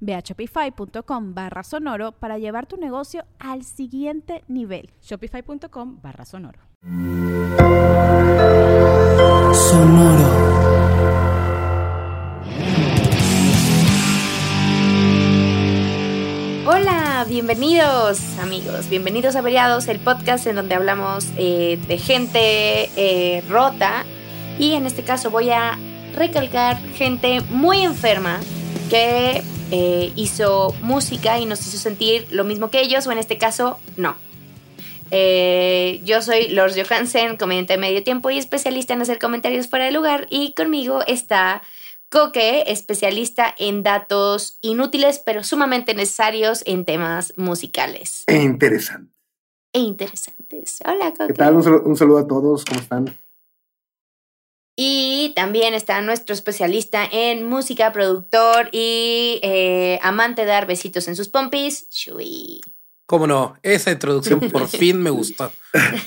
Ve a shopify.com barra sonoro para llevar tu negocio al siguiente nivel. Shopify.com barra sonoro. Sonoro. Hola, bienvenidos amigos, bienvenidos a Variados, el podcast en donde hablamos eh, de gente eh, rota y en este caso voy a recalcar gente muy enferma que eh, hizo música y nos hizo sentir lo mismo que ellos, o en este caso, no. Eh, yo soy Lors Johansen, comediante de medio tiempo y especialista en hacer comentarios fuera de lugar. Y conmigo está Coque, especialista en datos inútiles pero sumamente necesarios en temas musicales. E interesantes. E interesantes. Hola, Coque. ¿Qué tal? Un saludo, un saludo a todos. ¿Cómo están? Y también está nuestro especialista en música, productor y eh, amante de dar besitos en sus pompis, Shui. ¿Cómo no? Esa introducción por fin me gustó.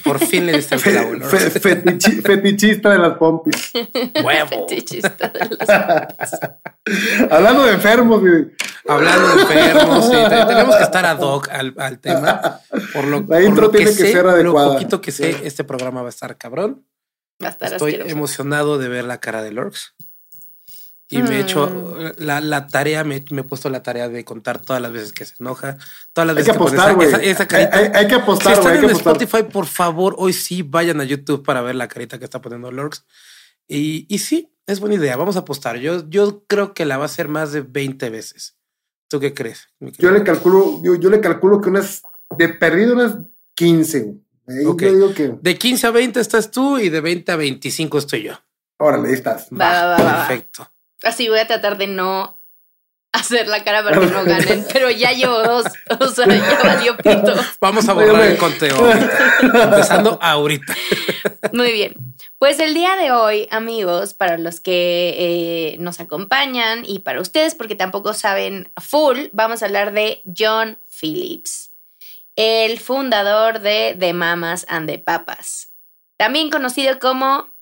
Por fin le diste el clavo. ¿no? Fe- fetichi- fetichista de las pompis. Huevo. Fetichista de los- Hablando de enfermos, güey. Hablando de enfermos, sí, te- tenemos que estar ad hoc al, al tema. Por lo, por intro lo tiene que sé, ser Lo adecuada. poquito que sé, este programa va a estar cabrón. Va a estar Estoy asqueroso. emocionado de ver la cara de Lorx. Y me he hecho la, la tarea, me, me he puesto la tarea de contar todas las veces que se enoja, todas las Hay veces que apostar, güey. esa, esa Hay, carita. hay- hay que si apostar, güey. están Hay que en apostar. Spotify, por favor, hoy sí vayan a YouTube para ver la carita que está poniendo Lorx. Y, y sí, es buena idea. Vamos a apostar. Yo, yo creo que la va a hacer más de 20 veces. ¿Tú qué crees? Yo le calculo, yo, yo le calculo que unas, de perdido unas 15, güey. Ahí Ok. Yo digo que, De 15 a 20 estás tú y de 20 a 25 estoy yo. órale, ahí estás. Va, va, va. Perfecto. Así voy a tratar de no hacer la cara para que no ganen, pero ya llevo dos. O sea, ya valió pito. Vamos a borrar el conteo. Empezando ahorita. Muy bien. Pues el día de hoy, amigos, para los que eh, nos acompañan y para ustedes, porque tampoco saben full, vamos a hablar de John Phillips, el fundador de The Mamas and the Papas, también conocido como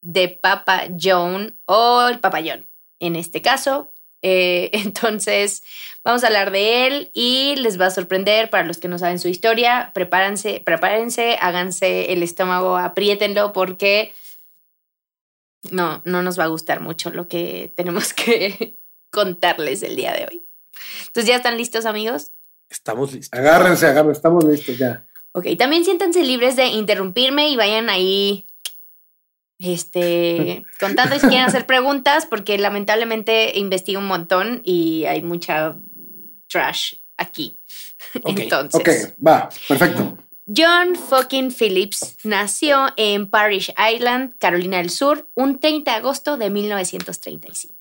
The Papa John o el Papa John, en este caso. Eh, entonces, vamos a hablar de él y les va a sorprender para los que no saben su historia. Prepárense, prepárense, háganse el estómago, apriétenlo porque no, no nos va a gustar mucho lo que tenemos que contarles el día de hoy. Entonces, ¿ya están listos, amigos? Estamos listos. Agárrense, agárrense. Estamos listos ya. Ok, también siéntanse libres de interrumpirme y vayan ahí este, contando y si quieren hacer preguntas, porque lamentablemente investigo un montón y hay mucha trash aquí. Ok, Entonces, Ok, va. Perfecto. John fucking Phillips nació en Parrish Island, Carolina del Sur, un 30 de agosto de 1935.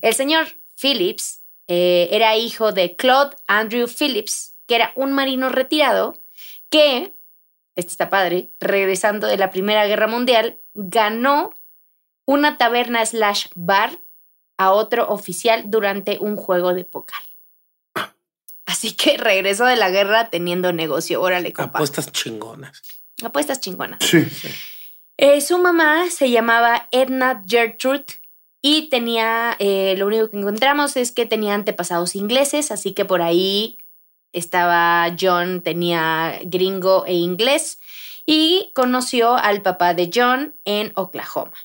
El señor Phillips eh, era hijo de Claude Andrew Phillips, que era un marino retirado que, este está padre, regresando de la Primera Guerra Mundial, ganó una taberna slash bar a otro oficial durante un juego de póker. Así que regresó de la guerra teniendo negocio. Órale, compa. Apuestas chingonas. Apuestas chingonas. Sí. Eh, su mamá se llamaba Edna Gertrude y tenía, eh, lo único que encontramos es que tenía antepasados ingleses, así que por ahí estaba John, tenía gringo e inglés y conoció al papá de John en Oklahoma.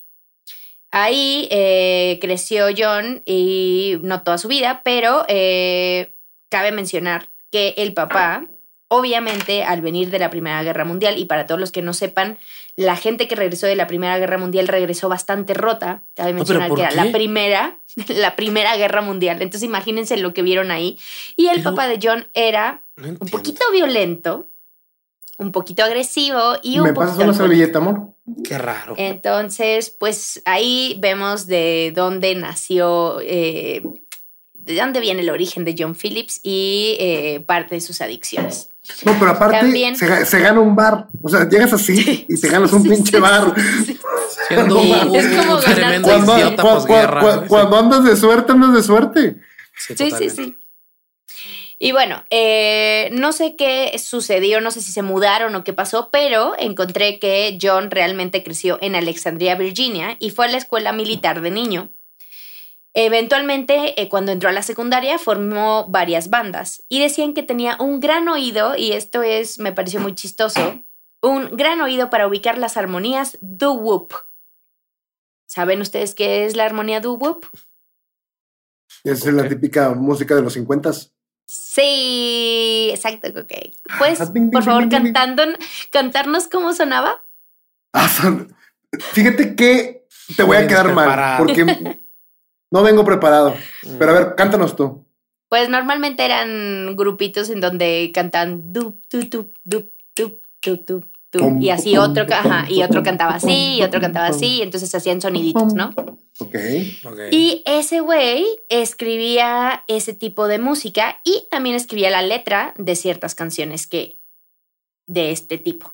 Ahí eh, creció John y no toda su vida, pero eh, cabe mencionar que el papá obviamente al venir de la Primera Guerra Mundial, y para todos los que no sepan, la gente que regresó de la Primera Guerra Mundial regresó bastante rota. Cabe pero mencionar ¿por que era qué? la primera, la Primera Guerra Mundial. Entonces imagínense lo que vieron ahí. Y el Pero- papá de John era No un poquito violento, un poquito agresivo y un ¿Me poquito pasas una servilleta, amor? Qué raro. Entonces, pues ahí vemos de dónde nació, eh, de dónde viene el origen de John Phillips y eh, parte de sus adicciones. No, pero aparte También- se, ga- se gana un bar. O sea, llegas así y te ganas un Sí, pinche sí, bar. sí. Siendo un, Es como ganar- Cuando, idiota cuando andas de suerte, andas de suerte. Sí, Sí, sí. Y bueno, eh, no sé qué sucedió, no sé si se mudaron o qué pasó, pero encontré que John realmente creció en Alexandria, Virginia, y fue a la escuela militar de niño. Eventualmente, eh, cuando entró a la secundaria, formó varias bandas y decían que tenía un gran oído, y esto es, me pareció muy chistoso, un gran oído para ubicar las armonías doo-wop. ¿Saben ustedes qué es la armonía doo-wop? Esa es la típica música de los 50 Sí, exacto, ok. ¿Puedes, Ah, ding, ding, por favor, ding, cantando, cantarnos cómo sonaba? Ah, son- Fíjate que te voy a quedar mal porque No vengo preparado. Mm. Pero a ver, cántanos tú. Pues normalmente eran grupitos en donde cantan dup, dup, dup, dup, dup, dup, dup. Y así otro, y otro cantaba así, y otro cantaba así, y entonces hacían soniditos, ¿no? Ok. Y ese güey escribía ese tipo de música y también escribía la letra de ciertas canciones que de este tipo.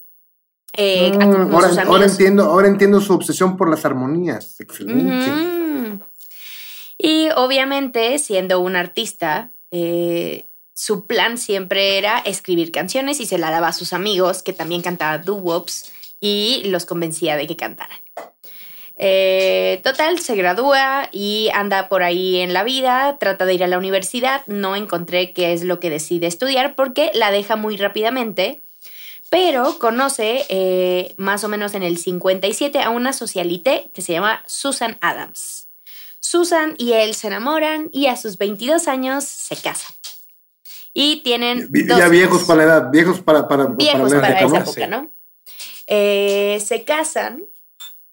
Eh, mm, ahora, entiendo, ahora entiendo su obsesión por las armonías. Excelente. Y obviamente, siendo un artista, eh, su plan siempre era escribir canciones y se la daba a sus amigos que también cantaban doo-wops y los convencía de que cantaran. Eh, total, se gradúa y anda por ahí en la vida, trata de ir a la universidad, no encontré qué es lo que decide estudiar porque la deja muy rápidamente, pero conoce eh, más o menos en el 57 a una socialité que se llama Susan Adams. Susan y él se enamoran y a sus 22 años se casan. Y tienen Ya viejos hijos. para la edad, viejos para, para, viejos la para, época, esa época, ¿no? Eh, se casan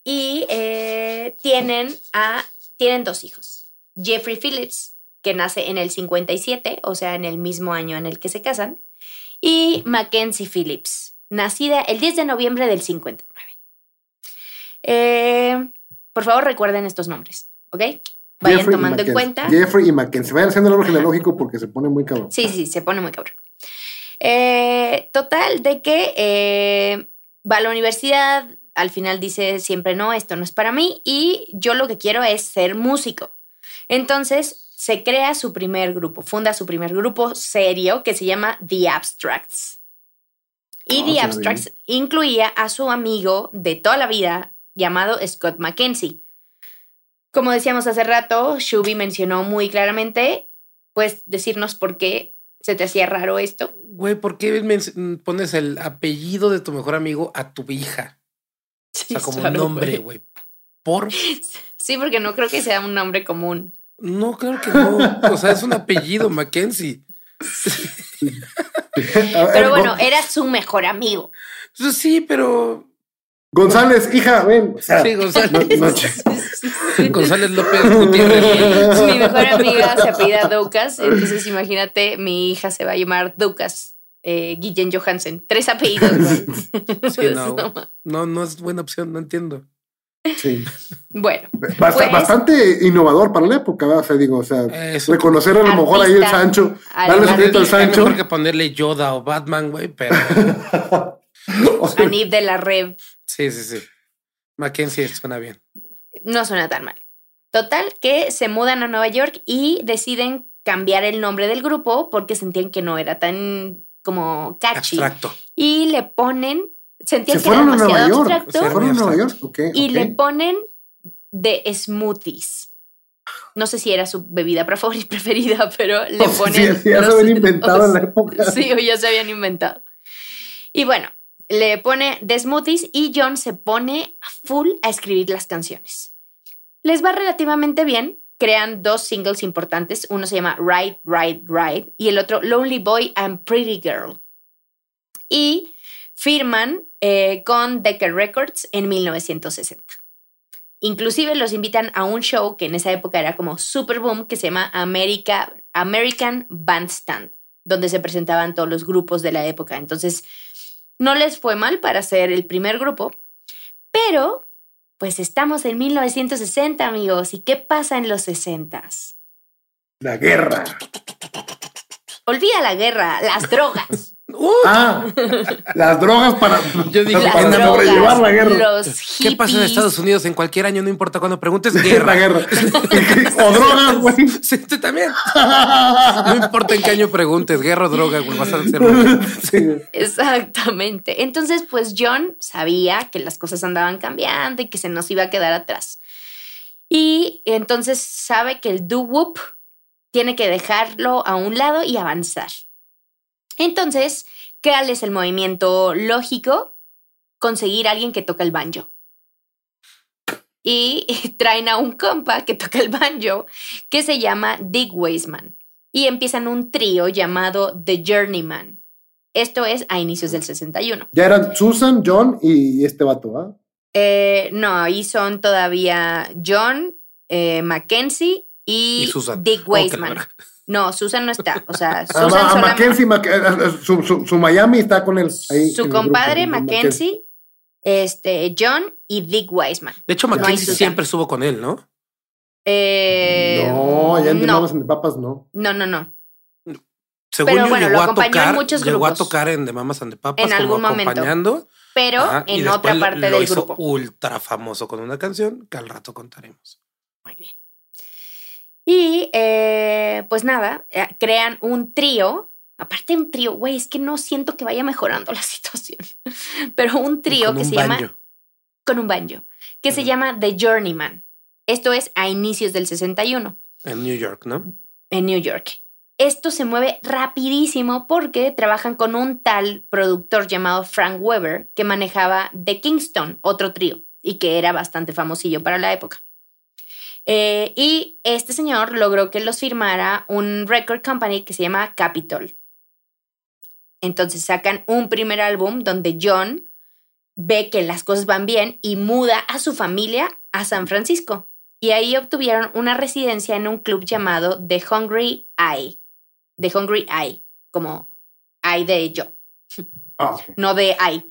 y eh, tienen a tienen dos hijos. Jeffrey Phillips, que nace en el 57, o sea, en el mismo año en el que se casan, y Mackenzie Phillips, nacida el 10 de noviembre del 59. Eh, por favor, recuerden estos nombres, ¿ok? Vayan Jeffrey tomando en cuenta. Jeffrey y Mackenzie. Vayan haciendo el árbol genealógico porque se pone muy cabrón. Sí, sí, se pone muy cabrón. Eh, total, de que eh, va a la universidad, al final dice siempre no, esto no es para mí y yo lo que quiero es ser músico. Entonces se crea su primer grupo, funda su primer grupo serio que se llama The Abstracts. Y Ah, The Abstracts incluía a su amigo de toda la vida llamado Scott Mackenzie. Como decíamos hace rato, Shuby mencionó muy claramente, pues decirnos por qué se te hacía raro esto. Güey, ¿por qué pones el apellido de tu mejor amigo a tu hija? O sea, como claro, nombre, güey. Por. Sí, porque no creo que sea un nombre común. No, claro que no. O sea, es un apellido, Mackenzie. Pero bueno, era su mejor amigo. Pues Sí, pero. González, hija, ven. O sea, Sí, González. no- no- González López Gutiérrez. Mi mejor amiga se apellida Ducas, entonces imagínate, mi hija se va a llamar Ducas eh, Guillen Johansen. Tres apellidos. güey. Sí, no, no, no es buena opción, no entiendo. sí. Bueno, Bast- Pues- bastante innovador para la época, ¿verdad? O sea, digo, o sea, Eso. reconocer a lo mejor ahí el. Sancho, darle su crédito al Sancho. mejor que ponerle Yoda o Batman, güey, pero Anib de la Rev sí, sí, sí. Mackenzie suena bien. no suena tan mal. Total, que se mudan a Nueva York y deciden cambiar el nombre del grupo porque sentían que no era tan como catchy. Abstracto. Y le ponen, sentían Se que era fueron a Nueva demasiado York. abstracto Se fueron a Nueva York. abstracto. Ok. y le ponen de smoothies. No sé si era su bebida preferi- preferida, pero le ponen. sí, sí, ya se habían inventado en la época. Sí, o ya se habían inventado. Y bueno, le pone de smoothies y John se pone full a escribir las canciones. Les va relativamente bien. Crean dos singles importantes. Uno se llama Ride, Ride, Ride y el otro Lonely Boy and Pretty Girl. y firman eh, con Decca Records en 1960. Inclusive los invitan a un show que en esa época era como super boom, que se llama America, American Bandstand, donde se presentaban todos los grupos de la época. Entonces, no les fue mal para ser el primer grupo, pero pues estamos en 1960, amigos. ¿Y qué pasa en los 60? La guerra. Olvida la guerra, las drogas. Uh, Ah, las drogas para, Yo dije, para la- sobrellevar la guerra. Los ¿Qué pasa en. Estados Unidos en cualquier año? No importa cuando preguntes, guerra. guerra. o drogas, güey. Sí, tú también. No importa en qué año preguntes, guerra o droga, güey, vas a ser muy- Sí. Exactamente. Entonces, pues John sabía que las cosas andaban cambiando y que se nos iba a quedar atrás. Y entonces sabe que el doo-wop tiene que dejarlo a un lado y avanzar. Entonces, ¿cuál es el movimiento lógico? Conseguir a alguien que toca el banjo. Y traen a un compa que toca el banjo que se llama Dick Weisman. Y empiezan un trío llamado The Journeyman. Esto es a inicios del 61. Ya eran Susan, John y este vato, ¿ah? Eh, no, ahí son todavía John, eh, Mackenzie y. Dick Oh, Weisman. No, Susan no está. O sea, A, Susan a solamente- Mackenzie, Mac- eh, su, su- su Miami está con él. Ahí su en compadre grupo, Mackenzie, este, John y Dick Weisman. De hecho, Mackenzie siempre estuvo con él, ¿no? Eh, No, ya en The no, Mamas and the Papas no. no, no, no. Según Pero yo, bueno, lo llegó a acompañó en tocar, muchos llegó a grupos. tocar en The Mamas and the Papas En como algún momento. acompañando. Pero Ajá, en otra lo- parte lo del hizo grupo. ultra famoso con una canción que al rato contaremos. Muy bien. Y eh, pues nada, eh, crean un trío. Aparte un trío, güey, es que no siento que vaya mejorando la situación. Pero un trío que un se banjo. llama con un banjo, que se llama The Journeyman. Esto es a inicios del 61 En New York, ¿no? en New York. Esto se mueve rapidísimo porque trabajan con un tal productor llamado Frank Weber que manejaba The Kingston, otro trío, y que era bastante famosillo para la época. Eh, y este señor logró que los firmara un record company que se llama Capitol. Entonces sacan un primer álbum donde John ve que las cosas van bien y muda a su familia a San Francisco. Y ahí obtuvieron una residencia en un club llamado The Hungry Eye. The Hungry Eye, como Eye de yo, Ah, no de Eye.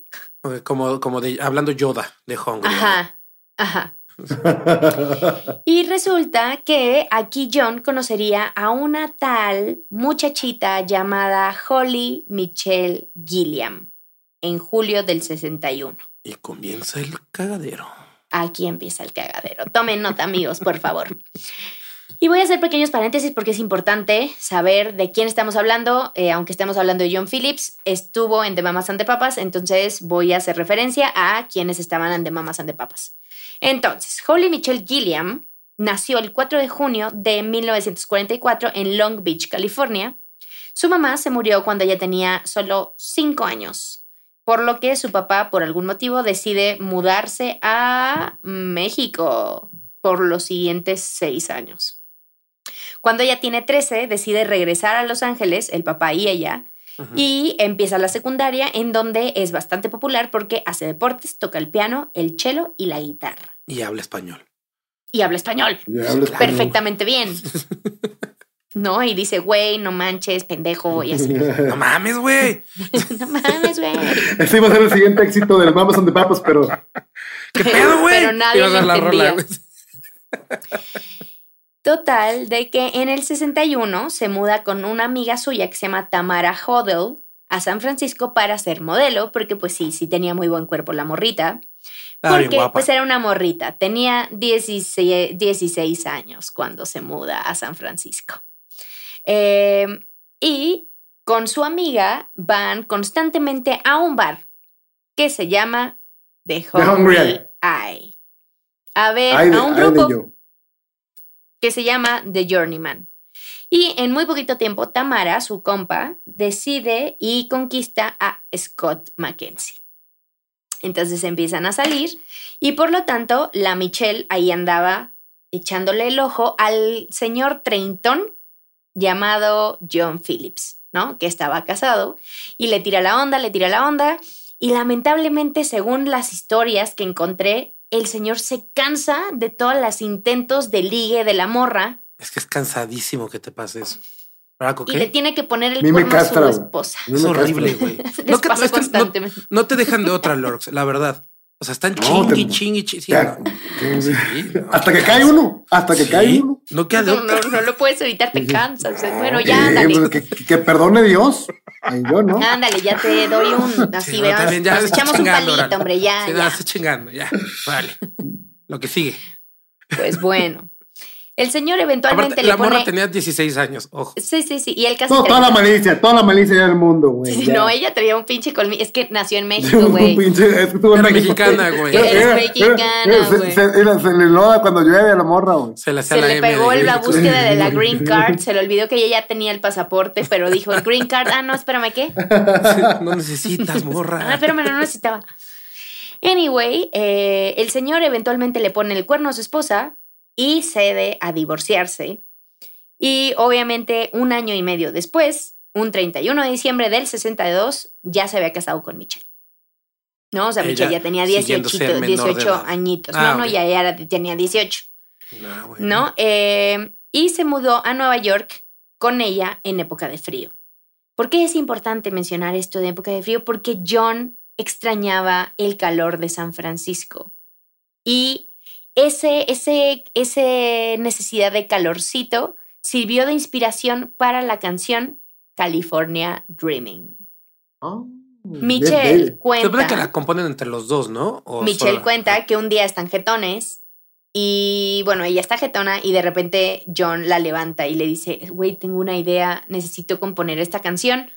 Como, como de, hablando Yoda de Hungry. Ajá, ajá. Y resulta que aquí John conocería a una tal muchachita llamada Holly Michelle Gilliam en julio del 61. Y comienza el cagadero. Aquí empieza el cagadero. Tomen nota, amigos, por favor. Y voy a hacer pequeños paréntesis porque es importante saber de quién estamos hablando. Eh, aunque estemos hablando de John Phillips, estuvo en The Mamas and the Papas, entonces voy a hacer referencia a quienes estaban en The Mamas and the Papas. Entonces, Holly Michelle Gilliam nació el 4 de junio de 1944 en Long Beach, California. Su mamá se murió cuando ella tenía solo 5 años, por lo que su papá, por algún motivo, decide mudarse a México por los siguientes 6 años. Cuando ella tiene 13, decide regresar a Los Ángeles, el papá y ella, y empieza la secundaria en donde es bastante popular porque hace deportes, toca el piano, el cello y la guitarra. Y habla español. Y habla español perfectamente bien. ¿No? Y dice, güey, no manches, pendejo, y así. No mames, güey. no mames, güey. Ese iba a ser el siguiente éxito de las Mamas and the Papas, pero ¿Qué pedo, güey? Pero nadie lo la rola, entendía. güey. Total, de que en el 61 se muda con una amiga suya que se llama Tamara Hodel a San Francisco para ser modelo, porque pues sí, sí tenía muy buen cuerpo la morrita. Porque pues era una morrita, tenía 16, 16 años cuando se muda a San Francisco. Eh, y con su amiga van constantemente a un bar que se llama The Hungry, Hungry Eye. Eye. A ver de, a un grupo. Que se llama The Journeyman. Y en muy poquito tiempo, Tamara, su compa, decide y conquista a Scott Mackenzie. Entonces empiezan a salir y por lo tanto la Michelle ahí andaba echándole el ojo al señor treintón llamado John Phillips. ¿no? Que estaba casado y le tira la onda, le tira la onda y lamentablemente, según las historias que encontré, el señor se cansa de todos los intentos de ligue de la morra Es que es cansadísimo que te pase eso. ¿Verdad, y le tiene que poner el cuerno a su esposa. Es horrible, güey. No, no- constantemente. no te dejan de otra, Lorx, la verdad. O sea, están No, chingui, te- chingui, chingui. sí, Ya, no. Sí, no, Hasta que cae uno. Hasta que Sí, cae uno. No queda de No, no, no lo puedes evitar, te cansas. Bueno, ya, ándale. pues, que, que- que perdone Dios. Ay, yo no. Ándale, ya te doy un. Así, Sí, no, veamos. también ya Nos echamos un palito, hombre, ya, Sí, no, ya. está chingando, ya. Vale. Lo que sigue. Pues bueno. El señor eventualmente Aparte, le la pone. morra tenía 16 años, ojo. Sí, sí, sí. Y él casi. No, toda la 30. malicia, toda la malicia del mundo, güey. Sí, no, ella traía un pinche colmillo. Es que nació en México, Un güey. pinche- es que Era mexicana, güey. Era- Es era- mexicana, se- güey. Se, le loda cuando llueve a la morra, güey. Se le hacía Se la le M pegó de- la búsqueda de la green card. Se le olvidó que ella ya tenía el pasaporte, pero dijo el green card. Ah, no, espérame, ¿qué? No necesitas, morra. Ah, espérame, no necesitaba. Anyway, eh, el señor eventualmente le pone el cuerno a su esposa y cede a divorciarse. Y obviamente un año y medio después, un 31 de diciembre del 62, ya se había casado con Michelle. ¿No? O sea, Ella Michelle ya tenía siguiendo 18, ser menor de 18 edad. añitos. Ah, no, no, ya, ya era- tenía 18. No, güey. ¿no? Eh, y se mudó a Nueva York con ella en época de frío. ¿Por qué es importante mencionar esto de época de frío? Porque John extrañaba el calor de San Francisco. Y ese, ese, ese necesidad de calorcito sirvió de inspiración para la canción California Dreaming. Oh, Michelle Se cuenta... supone que la componen entre los dos, ¿no? ¿O Michelle cuenta que un día están jetones y bueno, ella está jetona y de repente John la levanta y le dice, güey, tengo una idea, necesito componer esta canción,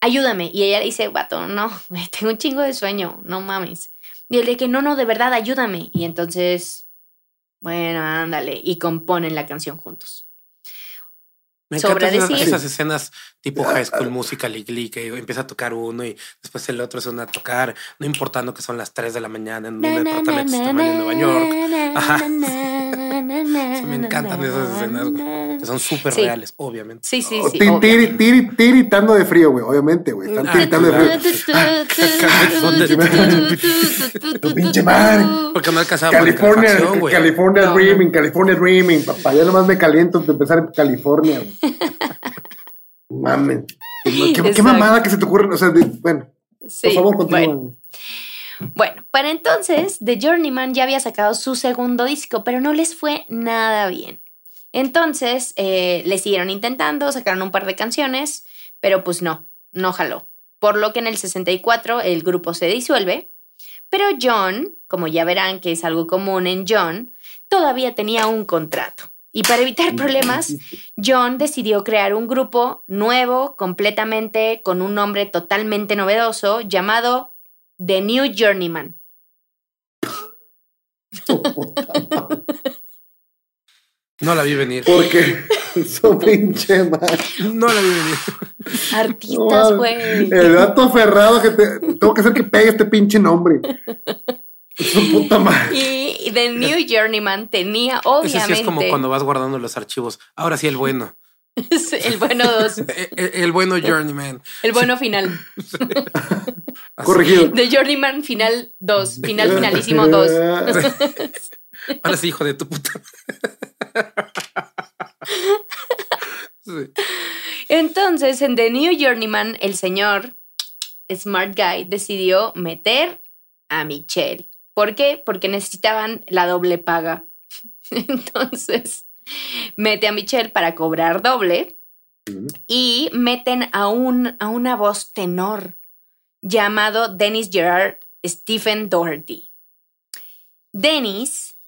ayúdame. Y ella le dice, vato, no, tengo un chingo de sueño, no mames. Y él de que, no, no, de verdad, ayúdame. Y entonces, bueno, ándale, y componen la canción juntos. Me Sobra esas, decir. esas escenas tipo High School Musical y Glee que empieza a tocar uno y después el otro se une a tocar, no importando que son las 3 de la mañana en un departamento tamaño en Nueva York. Ajá. Me encantan esas escenas, güey. Que son súper Sí. reales, obviamente. Sí, sí, Oh, sí. obvio. tiri- tiri- tiritando de frío, güey, obviamente, güey. Están Ah, tiritando de frío. Tu pinche madre. Porque no alcanzaba California. California no. Dreaming, California Dreaming, papá. Ya nomás me caliento de empezar en California. güey. Mames. ¿Qué, qué- mamada que se te ocurre? O sea, de- bueno, Sí, por favor, continúa. bueno. Bueno, para entonces, The Journeyman ya había sacado su segundo disco, pero no les fue nada bien. Entonces, eh, le siguieron intentando, sacaron un par de canciones, pero pues no, no jaló. Por lo que en el 64 el grupo se disuelve, pero John, como ya verán que es algo común en John, todavía tenía un contrato. Y para evitar problemas, John decidió crear un grupo nuevo, completamente, con un nombre totalmente novedoso, llamado The New Journeyman. No la vi venir. Porque su pinche madre. No la vi venir. Artistas, güey. El dato aferrado que te. Tengo que hacer que pegue este pinche nombre. Su puta madre. Y The New Journeyman tenía, Ese obviamente, sí es como cuando vas guardando los archivos. Ahora sí, el bueno. el bueno dos, El, bueno Journeyman. el bueno final. Corregido. The Journeyman final 2, final finalísimo 2. Ahora sí, hijo de tu puta. Sí. Entonces, en The New Journeyman, el señor Smart Guy decidió meter a Michelle. ¿Por qué? Porque necesitaban la doble paga. Entonces, mete a Michelle para cobrar doble y meten a, un, a una voz tenor llamado Dennis Gerard Stephen Doherty. Dennis,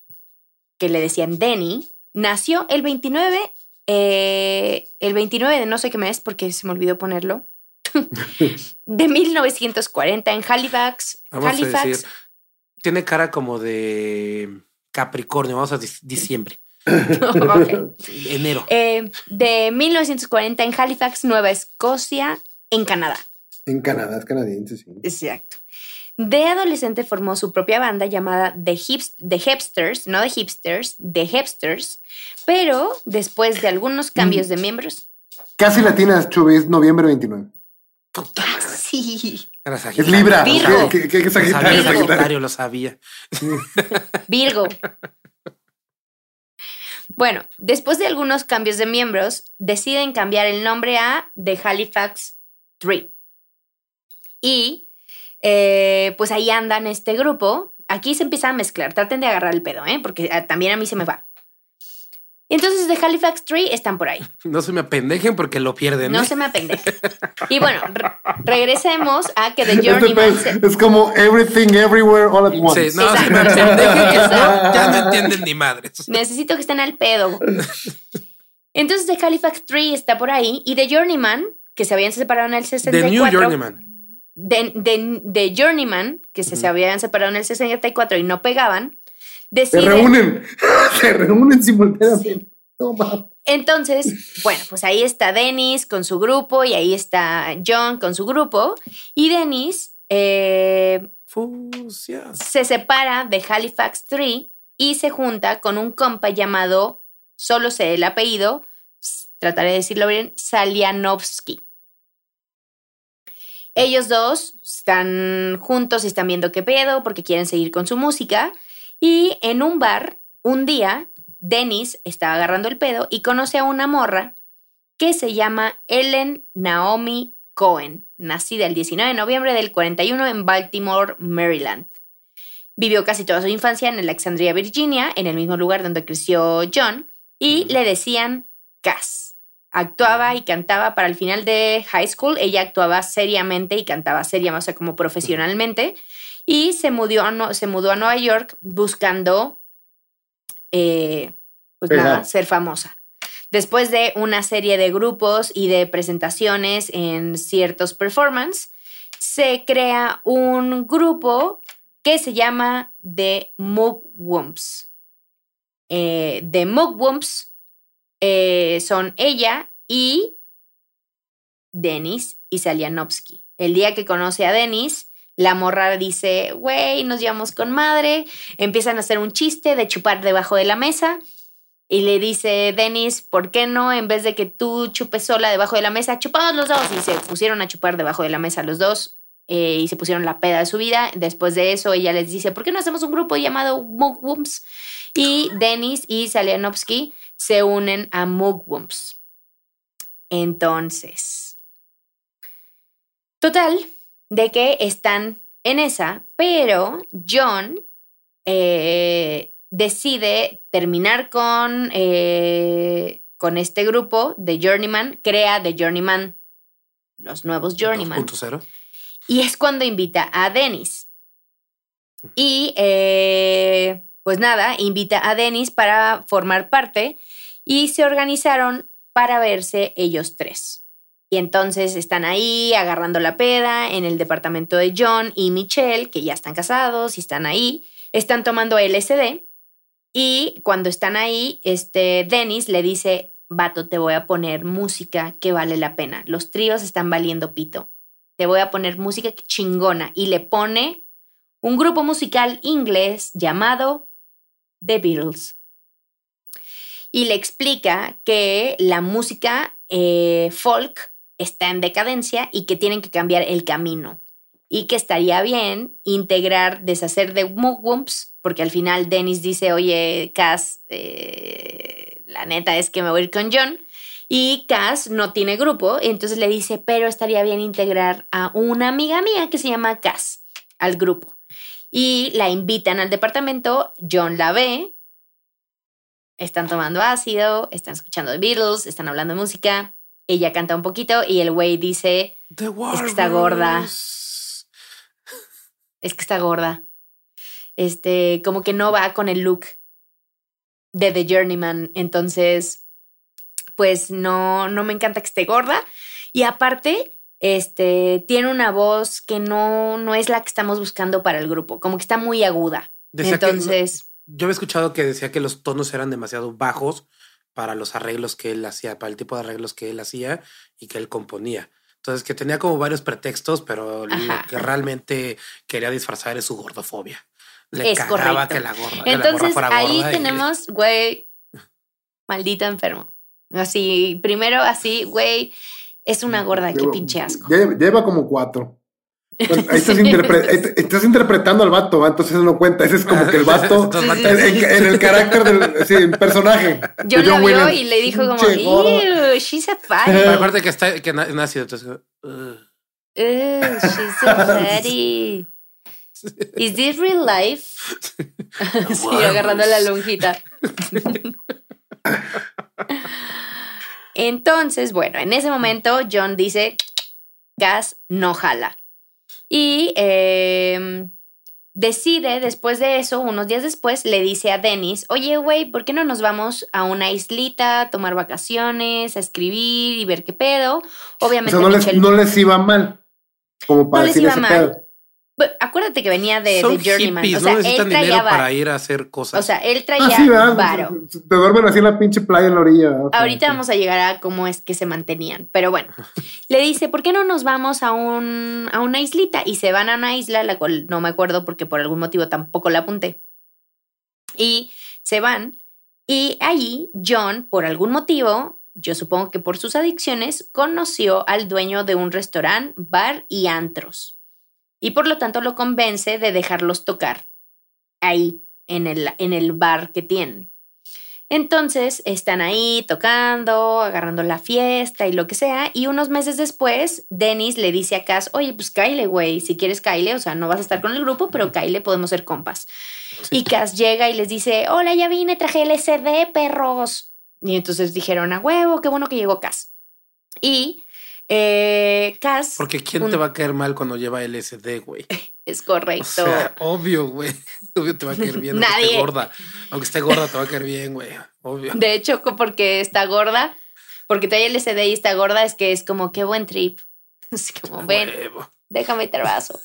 que le decían Denny, nació el 29 eh, el 29 de no sé qué mes, porque se me olvidó ponerlo, de 1940 en Halifax. Vamos a Halifax. decir, tiene cara como de Capricornio. Vamos a diciembre, Ok. enero. Eh, de 1940 en Halifax, Nueva Escocia, en Canadá. En Canadá, es canadiense, sí. Exacto. De adolescente formó su propia banda llamada The, Hips- The Hipsters, no The Hipsters, The Hipsters, pero después de algunos cambios de miembros, Casi latinas, Chubi, es noviembre 29. Puta madre. Sí. Era Es. Libra. Virgo. ¿Qué, qué, Sagitario, Virgo. Sagitario, lo sabía. Virgo. Bueno, después de algunos cambios de miembros, deciden cambiar el nombre a The Halifax 3. Y eh, pues ahí andan este grupo. Aquí se empieza a mezclar. Traten de agarrar el pedo, ¿eh? Porque ah, también a mí se me va. Entonces, The Halifax 3 están por ahí. No se me apendejen porque lo pierden. No ¿eh? se me apendeje. Y bueno, re- regresemos a que The Este Journeyman... se- es como everything, everywhere, all at once. Sí, no, se me apendejen que no, ya no entienden ni madres. Necesito que estén al pedo. Entonces The Halifax 3 está por ahí y The Journeyman, que se habían separado en el 64. The New Journeyman. De, de- de Journeyman, que se, se habían separado en el 64 y no pegaban, Se deciden... reúnen. Se reúnen simultáneamente. Mames. Entonces, bueno, pues ahí está Dennis con su grupo y ahí está John con su grupo. Y Dennis eh, Fusia. se separa de Halifax 3 y se junta con un compa llamado, solo sé el apellido, trataré de decirlo bien, Salianovsky. Ellos dos están juntos y están viendo qué pedo porque quieren seguir con su música. Y en un bar, un día, Dennis estaba agarrando el pedo y conoce a una morra que se llama Ellen Naomi Cohen, nacida el 19 de noviembre del 41 en Baltimore, Maryland. Vivió casi toda su infancia en Alexandria, Virginia, en el mismo lugar donde creció John, y le decían Cass. Actuaba y cantaba para el final de high school. Ella actuaba seriamente y cantaba seriamente, o sea, como profesionalmente. Y se mudó a, se mudó a Nueva York buscando, eh, pues nada, ser famosa. Después de una serie de grupos y de presentaciones en ciertos performances, se crea un grupo que se llama The Mugwumps. Eh, The Mugwumps eh, son ella y Denis y Salianovsky. El día que conoce a Denis, la morra dice, güey, nos llevamos con madre. Empiezan a hacer un chiste de chupar debajo de la mesa. Y le dice Denis, ¿por qué no? En vez de que tú chupes sola debajo de la mesa, chupamos los dos. Y se pusieron a chupar debajo de la mesa los dos. eh, y se pusieron la peda de su vida. Después de eso, ella les dice, ¿por qué no hacemos un grupo llamado Mugwumps? Y Denis y Salianovsky se unen a Mugwumps. Entonces, total, de que están en esa, pero John eh, decide terminar con, eh, con este grupo de Journeyman, crea The Journeyman, los nuevos Journeyman. 2.0. Y es cuando invita a Dennis. Y eh, pues nada, invita a Dennis para formar parte y se organizaron para verse ellos tres. Y entonces están ahí agarrando la peda en el departamento de John y Michelle, que ya están casados y están ahí. Están tomando LSD y cuando están ahí, este Dennis le dice, vato, te voy a poner música que vale la pena. Los tríos están valiendo pito te voy a poner música chingona. Y le pone un grupo musical inglés llamado The Beatles. Y le explica que la música eh, folk está en decadencia y que tienen que cambiar el camino. Y que estaría bien integrar, deshacer de Mugwumps, porque al final Dennis dice, oye, Cass, eh, la neta es que me voy a ir con John. Y Cass no tiene grupo, entonces le dice, pero estaría bien integrar a una amiga mía que se llama Cass al grupo. Y la invitan al departamento, John la ve, están tomando ácido, están escuchando The Beatles, están hablando de música, ella canta un poquito y el güey dice, Es que está gorda. Es que está gorda. Este, como que no va con el look de The Journeyman. Entonces, pues no, no me encanta que esté gorda. Y aparte, este, tiene una voz que no, no es la que estamos buscando para el grupo. Como que está muy aguda. Decía que- Entonces, yo había escuchado que decía que los tonos eran demasiado bajos para los arreglos que él hacía, para el tipo de arreglos que él hacía y que él componía. Entonces, que tenía como varios pretextos, pero Ajá. lo que realmente quería disfrazar es su gordofobia. Le Es correcto. que la gorda, que la morra entonces ahí tenemos, güey, maldito enfermo. Así, primero así, güey, es una gorda, qué Lleva- pinche asco. Lleva, lleva como cuatro. Ahí estás, Sí. interpre- estás interpretando al vato, ¿va? entonces no cuenta. Ese es como que el vato en, en- en el carácter del sí, en personaje. Yo la John vio y le dijo como, ew, she's a Pero fatty. acuérdate que está que na- nacido, entonces. uh, Ew, she's a fatty. Is this real life? sí, agarrando la lonjita. Entonces, bueno, en ese momento John dice, gas no jala. Y eh, decide, después de eso, unos días después, le dice a Dennis, oye, güey, ¿por qué no nos vamos a una islita, a tomar vacaciones, a escribir y ver qué pedo? O Obviamente, sea, no les, Michelle- no les iba mal. Como para No les decir iba mal. pedo. Bueno, acuérdate que venía de, son de Journeyman. hippies, o sea, no él necesitan traía dinero para ir a hacer cosas. O sea, él Ah, traía sí, ¿verdad? varo. Te duermen así en la pinche playa en la orilla. ¿verdad? Ahorita vamos a llegar a cómo es que se mantenían. Pero bueno, le dice, ¿por qué no nos vamos a, un, a una islita? Y se van a una isla, la cual no me acuerdo porque por algún motivo tampoco la apunté. Y se van. Y allí John, por algún motivo, yo supongo que por sus adicciones, conoció al dueño de un restaurante, bar y antros. Y por lo tanto lo convence de dejarlos tocar ahí, en el, en el bar que tienen. Entonces están ahí tocando, agarrando la fiesta y lo que sea. Y unos meses después, Dennis le dice a Cass, oye, pues Kyle, güey, si quieres Kyle, o sea, no vas a estar con el grupo, pero Kyle podemos ser compas. Y Cass llega y les dice, hola, ya vine, traje el SD, perros. Y entonces dijeron, a huevo, qué bueno que llegó Cass. Y eh, Cass... Porque ¿quién un- te va a caer mal cuando lleva LSD, güey? Es O correcto. sea, obvio, güey. Obvio te va a caer bien. Aunque Nadie. esté gorda. Aunque esté gorda, te va a caer bien, güey. Obvio. De hecho, porque está gorda, porque trae LSD y está gorda, es que es como, qué buen trip. Es como, ven, Huevo. déjame te vaso.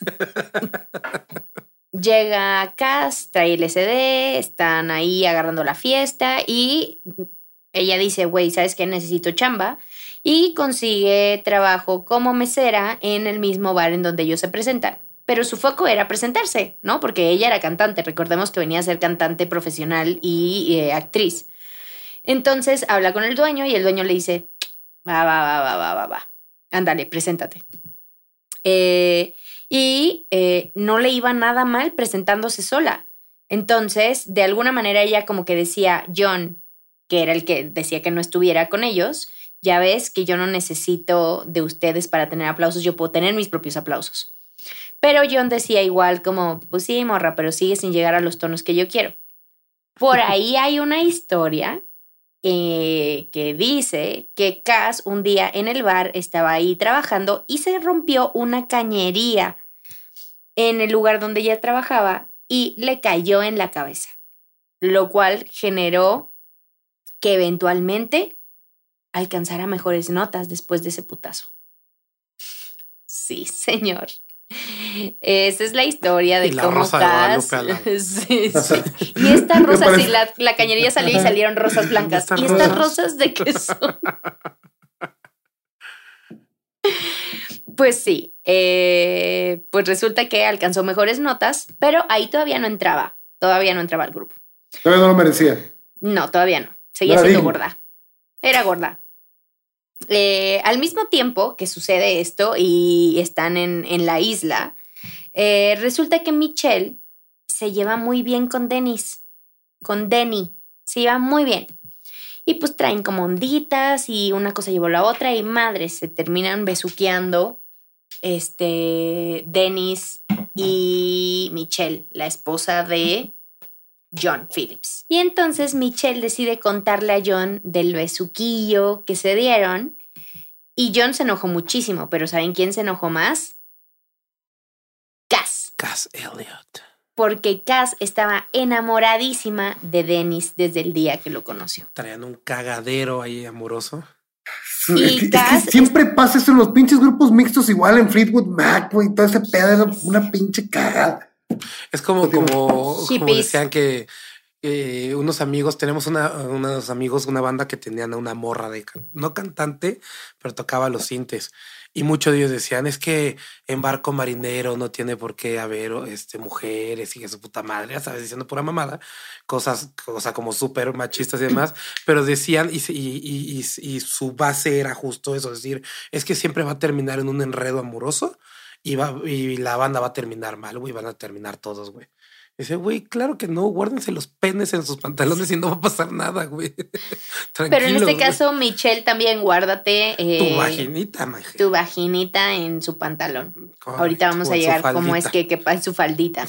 Llega Cass, trae LSD, están ahí agarrando la fiesta y ella dice, güey, ¿sabes qué? Necesito chamba. Y consigue trabajo como mesera en el mismo bar en donde ellos se presentan. Pero su foco era presentarse, ¿no? Porque ella era cantante. Recordemos que venía a ser cantante profesional y eh, actriz. Entonces habla con el dueño y el dueño le dice, va, va, va, va, va, va, va. Ándale, preséntate. Eh, y eh, no le iba nada mal presentándose sola. Entonces, de alguna manera ella como que decía, John, que era el que decía que no estuviera con ellos, ya ves que yo no necesito de ustedes para tener aplausos, yo puedo tener mis propios aplausos. Pero John decía igual como, pues sí, morra, pero sigue sin llegar a los tonos que yo quiero. Por ahí hay una historia eh, que dice que Cass un día en el bar estaba ahí trabajando y se rompió una cañería en el lugar donde ella trabajaba y le cayó en la cabeza, lo cual generó que eventualmente alcanzara mejores notas después de ese putazo. Sí, señor. Esa es la historia de Y la cómo rosa Cass. Sí, sí. Y esta Me rosa, parece- sí, la, la cañería salió y salieron rosas blancas. Estas ¿Y estas rosas. rosas de qué son? Pues sí, eh, pues resulta que alcanzó mejores notas, pero ahí todavía no entraba, todavía no entraba al grupo. Todavía no lo merecía. No, todavía no, seguía siendo digno. gorda. Era gorda. Eh, al mismo tiempo que sucede esto y están en, en la isla, eh, resulta que Michelle se lleva muy bien con Dennis, con Denny, se lleva muy bien. Y pues traen como onditas y una cosa llevó la otra y madres, se terminan besuqueando este, Dennis y Michelle, la esposa de John Phillips. Y entonces Michelle decide contarle a John del besuquillo que se dieron y John se enojó muchísimo, pero ¿saben quién se enojó más? Cass, Cass Elliot. porque Cass estaba enamoradísima de Dennis desde el día que lo conoció. Traían un cagadero ahí amoroso. Y es, que, es que Cass- siempre pasa eso en los pinches grupos mixtos, igual en Fleetwood Mac, güey, todo ese pedo una pinche cagada. Es como, como, como decían que eh, unos amigos, tenemos una, unos amigos, una banda que tenían a una morra de, no cantante, pero tocaba los sintes. Y muchos de ellos decían, es que en barco marinero no tiene por qué haber este, mujeres y que su puta madre, ya sabes, diciendo pura mamada, cosas, cosas como súper machistas y demás, pero decían, y, y, y, y, su base era justo eso, es decir, es que siempre va a terminar en un enredo amoroso y, va, y la banda va a terminar mal, güey, van a terminar todos, güey. Dice, güey, claro que no, guárdense los penes en sus pantalones y no va a pasar nada, güey. Pero en este caso, Michelle, también guárdate. Eh, tu vaginita, maje. Tu vaginita en su pantalón. Ahorita vamos a llegar cómo es que quepa en su faldita.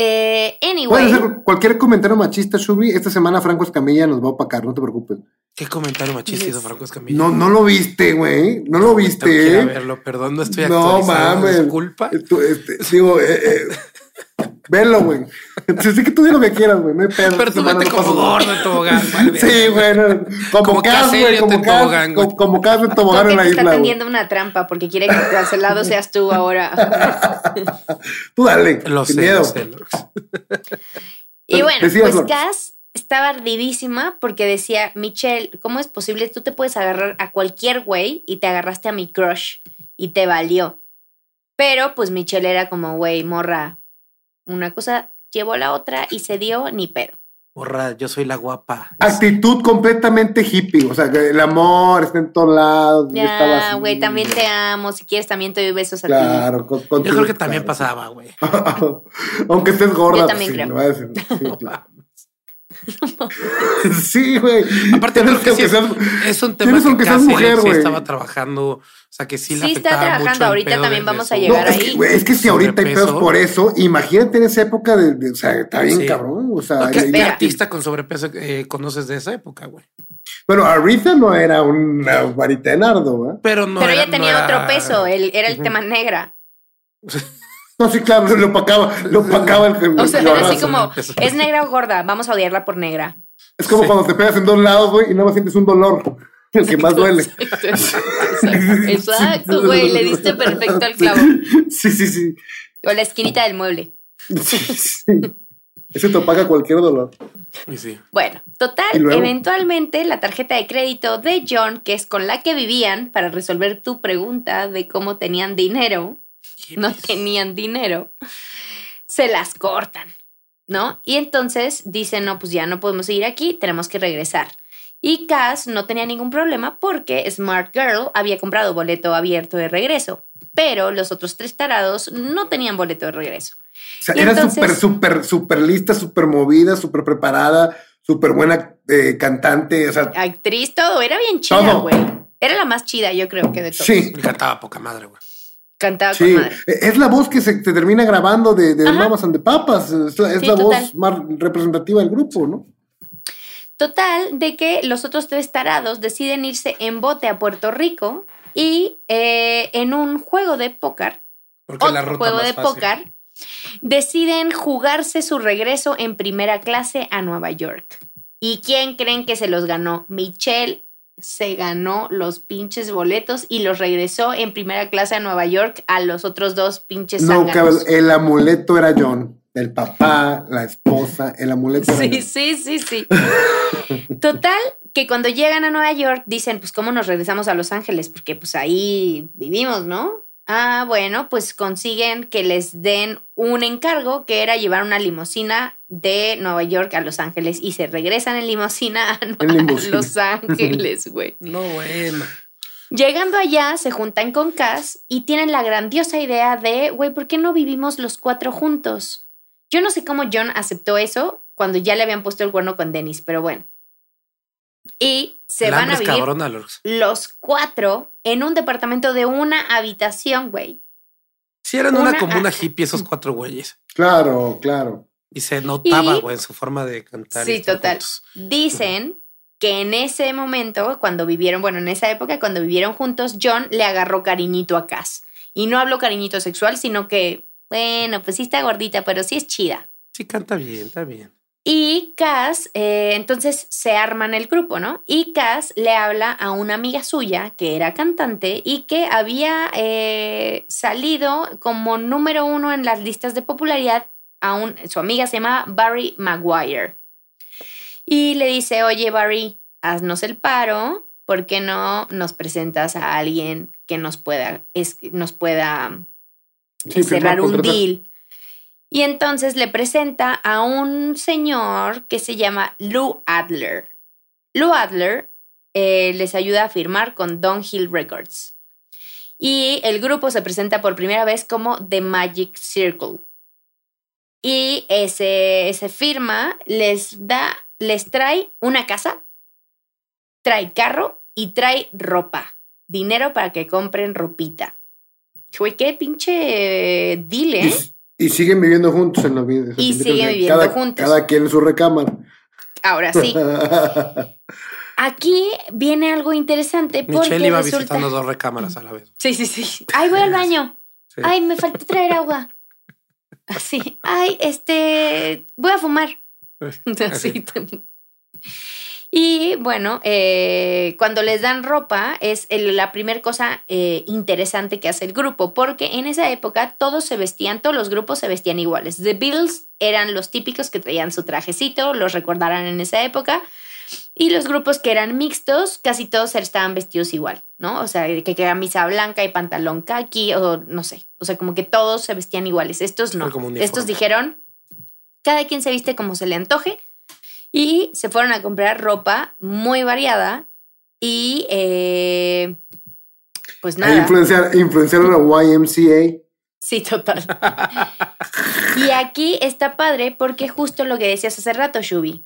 Eh, anyway. Puedes hacer cualquier comentario machista, Shubi. Esta semana Franco Escamilla nos va a opacar, no te preocupes. ¿Qué comentario machista Franco Escamilla? No, no lo viste, güey. No lo viste. Tengo que verlo, perdón, no estoy No mames. Disculpa. Este, digo, eh, eh Velo, güey. Sí que tú di lo que quieras, güey. No hay pedo. Pero tú vete como gordo en tobogán. sí, güey. como, como Cas, güey. Como Cas, como, como Cas en tobogán en la isla. Está tendiendo una trampa porque quiere que el cancelado seas tú ahora. tú dale. Lo sin sé, miedo. lo sé, Y bueno, Decías, pues Cas estaba ardidísima porque decía, Michelle, ¿cómo es posible? Tú te puedes agarrar a cualquier güey y te agarraste a mi crush y te valió. Pero pues Michelle era como, güey, morra, una cosa llevó a la otra y se dio ni pedo. Morra, yo soy la guapa. Actitud completamente hippie, o sea, que el amor está en todos lados. Ya, güey, también te amo. Si quieres, también te doy besos a ti. Claro, con, yo creo que también pasaba, güey. Aunque estés gorda. Yo también creo. Lo a decir. Sí, claro. sí, güey. Aparte, creo que, sí es, es, un tema que, que mujer, sí estaba trabajando, o sea, que sí, sí está trabajando. Ahorita también vamos a llegar no, ahí. Es que, es que si ahorita hay pedos por eso, imagínate en esa época de, de o sea, está bien sí. cabrón. O sea, ¿qué, ¿qué artista con sobrepeso eh, conoces de esa época, güey? Bueno, Aretha no era una varita de nardo, ¿eh? Pero no Pero era, ella tenía no era... otro peso, el, era el tema negra. No, sí, claro, lo opacaba, lo opacaba el O sea, era así como, es negra o gorda, vamos a odiarla por negra. Es como sí. cuando te pegas en dos lados, güey, y no más sientes un dolor. El que más duele. Exacto, güey, le diste perfecto al clavo. Sí, sí, sí. O la esquinita del mueble. Sí, sí. Ese te opaca cualquier dolor. Sí. Bueno, total, eventualmente la tarjeta de crédito de John, que es con la que vivían, para resolver tu pregunta de cómo tenían dinero, no tenían dinero, se las cortan, ¿no? Y entonces dicen, no, pues ya no podemos seguir aquí, tenemos que regresar. Y Cass no tenía ningún problema porque Smart Girl había comprado boleto abierto de regreso, pero los otros tres tarados no tenían boleto de regreso. O sea, y era súper, súper, súper lista, súper movida, súper preparada, súper buena eh, cantante, o sea, actriz, todo, era bien chida, güey. Era la más chida, yo creo que de todos. Sí. Me cantaba poca madre, güey. Cantaba sí. con madre. Es la voz que se te termina grabando de, de Mamas and the Papas. Es la, es Sí, la total. voz más representativa del grupo, ¿no? Total, de que los otros tres tarados deciden irse en bote a Puerto Rico y eh, en un juego de póker, Porque otro la ruta juego más de póker, deciden jugarse su regreso en primera clase a Nueva York. ¿Y quién creen que se los ganó? Michelle se ganó los pinches boletos y los regresó en primera clase a Nueva York a los otros dos pinches No, cabrón, el amuleto era John. El papá, la esposa, el amuleto era Sí, John. sí, sí, sí. Total, que cuando llegan a Nueva York dicen, pues, ¿cómo nos regresamos a Los Ángeles? Porque pues ahí vivimos, ¿no? Ah, bueno, pues consiguen que les den un encargo que era llevar una limusina de Nueva York a Los Ángeles y se regresan en limusina a, En limusina. Los Ángeles, güey. No, bueno. Llegando allá, se juntan con Cass y tienen la grandiosa idea de, güey, ¿por qué no vivimos los cuatro juntos? Yo no sé cómo John aceptó eso cuando ya le habían puesto el cuerno con Dennis, pero bueno. Y se El van a vivir cabrona, los cuatro en un departamento de una habitación, güey. Sí, eran Una- una, como una hippie esos cuatro güeyes. Claro, claro. Y se notaba, güey, en su forma de cantar. Sí, total. juntos. Dicen que en ese momento, cuando vivieron, bueno, en esa época, cuando vivieron juntos, John le agarró cariñito a Cass. Y no habló cariñito sexual, sino que, bueno, pues sí está gordita, pero sí es chida. Sí, canta bien, está bien. Y Cass, eh, entonces se arman el grupo, ¿no? Y Cass le habla a una amiga suya que era cantante y que había eh, salido como número uno en las listas de popularidad. A un, su amiga se llama Barry Maguire. Y le dice, oye Barry, haznos el paro, ¿por qué no nos presentas a alguien que nos pueda, es, nos pueda Sí, cerrar un deal? Y entonces le presenta a un señor que se llama Lou Adler. Lou Adler eh, les ayuda a firmar con Hill Records. Y el grupo se presenta por primera vez como The Magic Circle. Y ese, ese firma les da, les trae una casa, trae carro y trae ropa. Dinero para que compren ropita. Güey, qué pinche deal, ¿eh? Y, siguen viviendo juntos en la vida. Y siguen viviendo cada, juntos. Cada quien en su recámara. Ahora sí. Aquí viene algo interesante porque Michelle iba resulta... visitando dos recámaras a la vez. Sí, sí, sí. Ay, voy al baño. Sí. Ay, me falta traer agua. Así. Ay, este, voy a fumar. Así. Y bueno, eh, cuando les dan ropa es el- la primera cosa eh, interesante que hace el grupo, porque en esa época todos se vestían, todos los grupos se vestían iguales. The Beatles eran los típicos que traían su trajecito, los recordarán en esa época. Y los grupos que eran mixtos, casi todos estaban vestidos igual, ¿no? O sea, que, camisa blanca y pantalón kaki, o no sé. O sea, como que todos se vestían iguales. Estos no. Estos dijeron, cada quien se viste como se le antoje. Y se fueron a comprar ropa muy variada. Y eh, pues nada. influenciar, influenciaron a YMCA. Sí, total. y aquí está padre porque justo lo que decías hace rato, Shubi.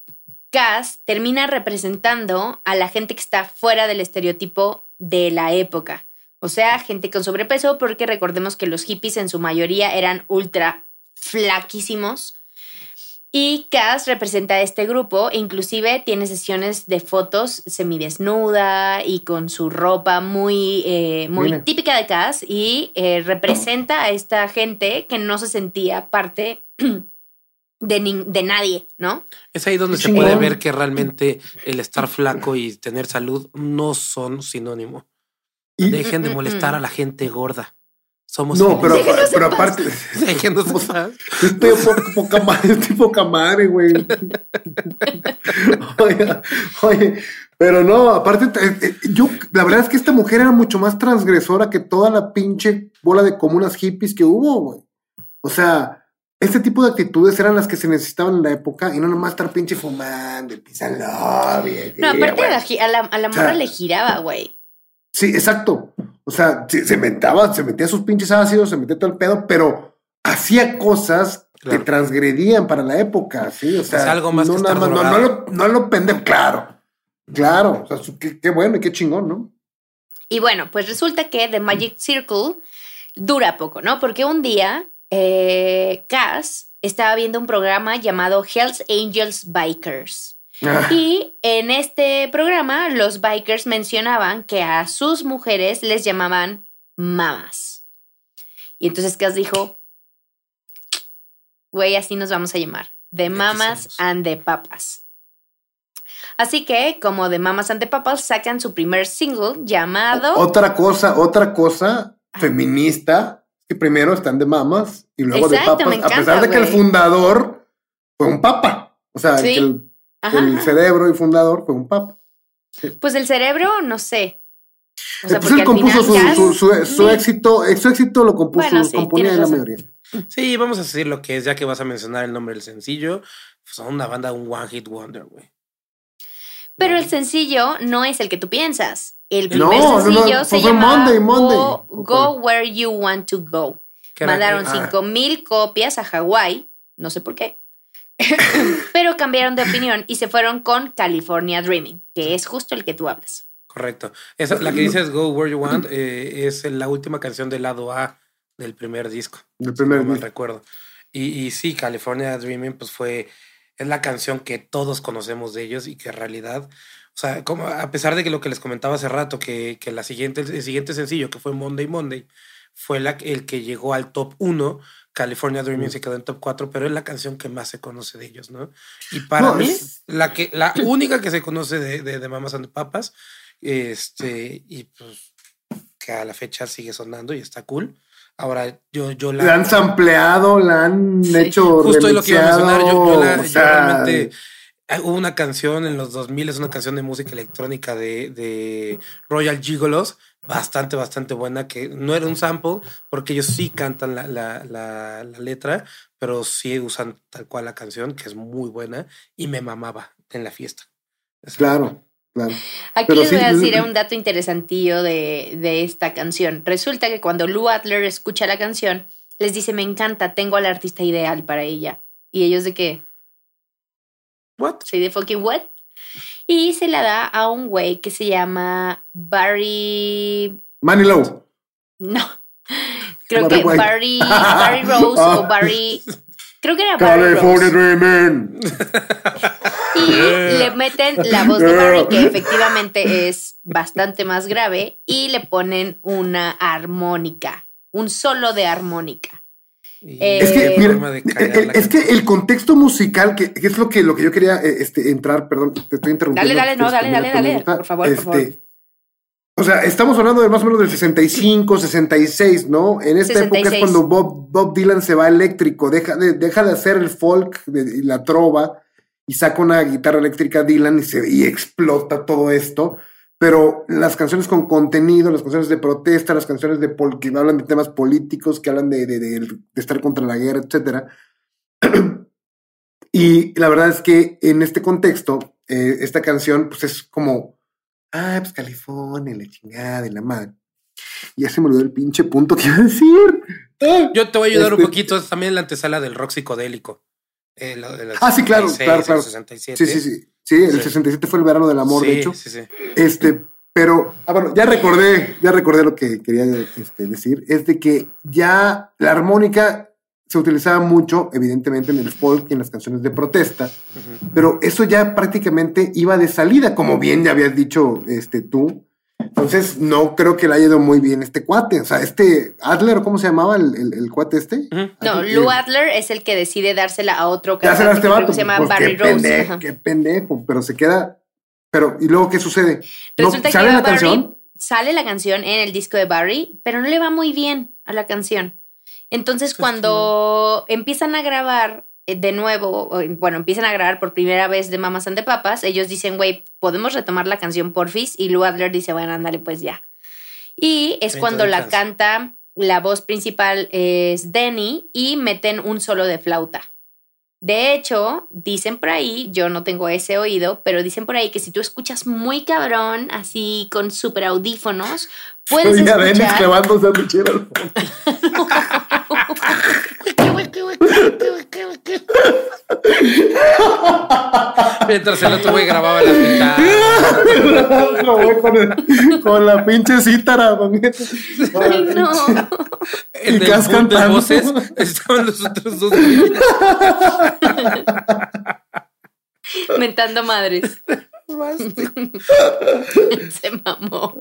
Cass termina representando a la gente que está fuera del estereotipo de la época. O sea, gente con sobrepeso, porque recordemos que los hippies en su mayoría eran ultra flaquísimos. Y Cass representa a este grupo, inclusive tiene sesiones de fotos semidesnuda y con su ropa muy, eh, muy típica de Cass y eh, representa a esta gente que no se sentía parte de, de nadie, ¿no? Es ahí donde se puede ver que realmente el estar flaco y tener salud no son sinónimo. Dejen de Mm, mm, molestar mm. a la gente gorda. Somos no, pero, pero aparte, Déjenos estoy poca, poca madre, estoy poca madre, güey. oye, oye, pero no, aparte, eh, eh, yo, la verdad es que esta mujer era mucho más transgresora que toda la pinche bola de comunas hippies que hubo, güey. O sea, este tipo de actitudes eran las que se necesitaban en la época y no nomás estar pinche fumando, pisando. No, aparte a la, a la, a la O sea, morra le giraba, güey. Sí, exacto. O sea, se, se metaba, se metía sus pinches ácidos, se metía todo el pedo, pero hacía cosas Claro. que transgredían para la época, sí. O sea, sea, algo más no, que estar no, lo, no lo pendejo, claro. Claro, o sea, su- qué, qué bueno y qué chingón, ¿no? Y bueno, pues resulta que The Magic Circle dura poco, ¿no? Porque un día eh, Cass estaba viendo un programa llamado Hells Angels Bikers. Ah, Y en este programa los bikers mencionaban que a sus mujeres les llamaban mamas. Y entonces Cass dijo, güey, así nos vamos a llamar. The Mamas and the Papas. Así que, como The Mamas and the Papas, sacan su primer single llamado... Otra cosa, otra cosa Ah. feminista, que primero están de mamas y luego Exacto, de me papas, a encanta, pesar de que el fundador fue un papa. O sea, Sí. que el, Ajá, el ajá. cerebro y fundador fue un papa. Pues el cerebro, no sé. O sea, Entonces él compuso su, final su, Cass- su- éxito, su éxito lo compuso, Bueno, sí, componía en la mayoría. Sí, vamos a decir lo que es, ya que vas a mencionar el nombre del sencillo. pues, Son una banda, un One Hit Wonder, güey. Pero el sencillo no es el que tú piensas. El No, primer no, no, sencillo se fue llama Monday, Monday. Go, ¿O Go Where You Want to Go. Mandaron ah. 5 mil copias a Hawái, no sé por qué. Pero cambiaron de opinión y se fueron con California Dreaming, que es justo el que tú hablas. Correcto. Esa, la que dices Go Where You Want eh, es la última canción del lado A del primer disco. El si primer no disco. recuerdo. Y, y sí, California Dreaming, pues fue, es la canción que todos conocemos de ellos y que en realidad, o sea, como a pesar de que lo que les comentaba hace rato, que, que la siguiente, el siguiente sencillo, que fue Monday Monday, fue la, el que llegó al top 1, California Dreaming se quedó en top 4, pero es la canción que más se conoce de ellos, ¿no? Y para No, mí, es- la, que, la única que se conoce de, de, de Mamas and the Papas, este, y pues que a la fecha sigue sonando y está cool. Ahora, yo, yo la... La han sampleado, la han Sí, hecho. Justo lo que iba a mencionar. Yo, yo la- yo realmente Hubo una canción en los 2000, es una canción de música electrónica de, de Royal Gigolos, bastante, bastante buena, que no era un sample, porque ellos sí cantan la, la, la, la letra, pero sí usan tal cual la canción, que es muy buena, y me mamaba en la fiesta. Esa- Claro, claro. Aquí Pero les sí, voy a decir un dato interesantillo de, de esta canción. Resulta que cuando Lou Adler escucha la canción, les dice, me encanta, tengo al artista ideal para ella. Y ellos de qué? What? Soy de fucking what? Y se la da a un güey que se llama Barry... Manny Lowe. No. Creo Barry que White. Barry, Barry Rose Ah. o Barry... Creo que era Barry California. Dreaming. Y le meten la voz de Barry, que efectivamente es bastante más grave, y le ponen una armónica, un solo de armónica. Eh, Es que, qué mira, de eh, eh, es que el contexto musical, que, que es lo que, lo que yo quería eh, este, entrar, perdón, te estoy interrumpiendo. Dale, dale, no, dale, dale, dale, por favor, por favor. Este, O sea, estamos hablando de más o menos del 65, 66, ¿no? En esta época 66. es cuando Bob, Bob Dylan se va eléctrico, deja de, deja de hacer el folk de- y la trova y saca una guitarra eléctrica Dylan y, se, y explota todo esto. Pero las canciones con contenido, las canciones de protesta, las canciones de pol- que hablan de temas políticos, que hablan de, de- de- de estar contra la guerra, etcétera. y la verdad es que en este contexto, eh, esta canción, pues es como, ah, pues California, la chingada y la madre. Y ya se me olvidó el pinche punto que iba a decir. Ah, Yo te voy a ayudar un Este- poquito. Es también la antesala del rock psicodélico. Eh, de Ah, sí, claro, 66, claro, claro. el 67. Sí, sí, sí. Sí, el Sí. 67 fue el verano del amor, Sí, de hecho. sí, sí. Este, pero, ah, bueno, ya recordé, ya recordé lo que quería este, decir, es de que ya la armónica se utilizaba mucho, evidentemente, en el folk y en las canciones de protesta, pero eso ya prácticamente iba de salida, como bien ya habías dicho este, tú. Entonces, no creo que le haya ido muy bien este cuate. O sea, este Adler, ¿cómo se llamaba el, el- el cuate este? Ujú. No, Lou Adler es el que decide dársela a otro cantante este que creo vato. que se llama pues, Barry qué Rose. pendejo, qué pendejo, pero se queda. Pero, ¿y luego qué sucede? Resulta que ¿Sale a la Barry canción? sale la canción en el disco de Barry, pero no le va muy bien a la canción. Entonces, cuando empiezan a grabar de nuevo, o, bueno, empiezan a grabar por primera vez de Mamas and the Papas, ellos dicen, güey, podemos retomar la canción porfis, y Lou Adler dice, bueno, ándale, pues ya. Y es cuando la canta, la voz principal es Denny, y meten un solo de flauta. De hecho, dicen por ahí, yo no tengo ese oído, pero dicen por ahí que si tú escuchas muy cabrón, así con super audífonos, puedes Oye, escuchar. clavando sandwichera al fondo. Mientras el otro güey grababa las guitarras. Lo voy con, el- con la pinche cítara. Neto. Ay, no. En Y el Cas de cantando. voces estaban los otros dos. Mentando madres. Se mamó.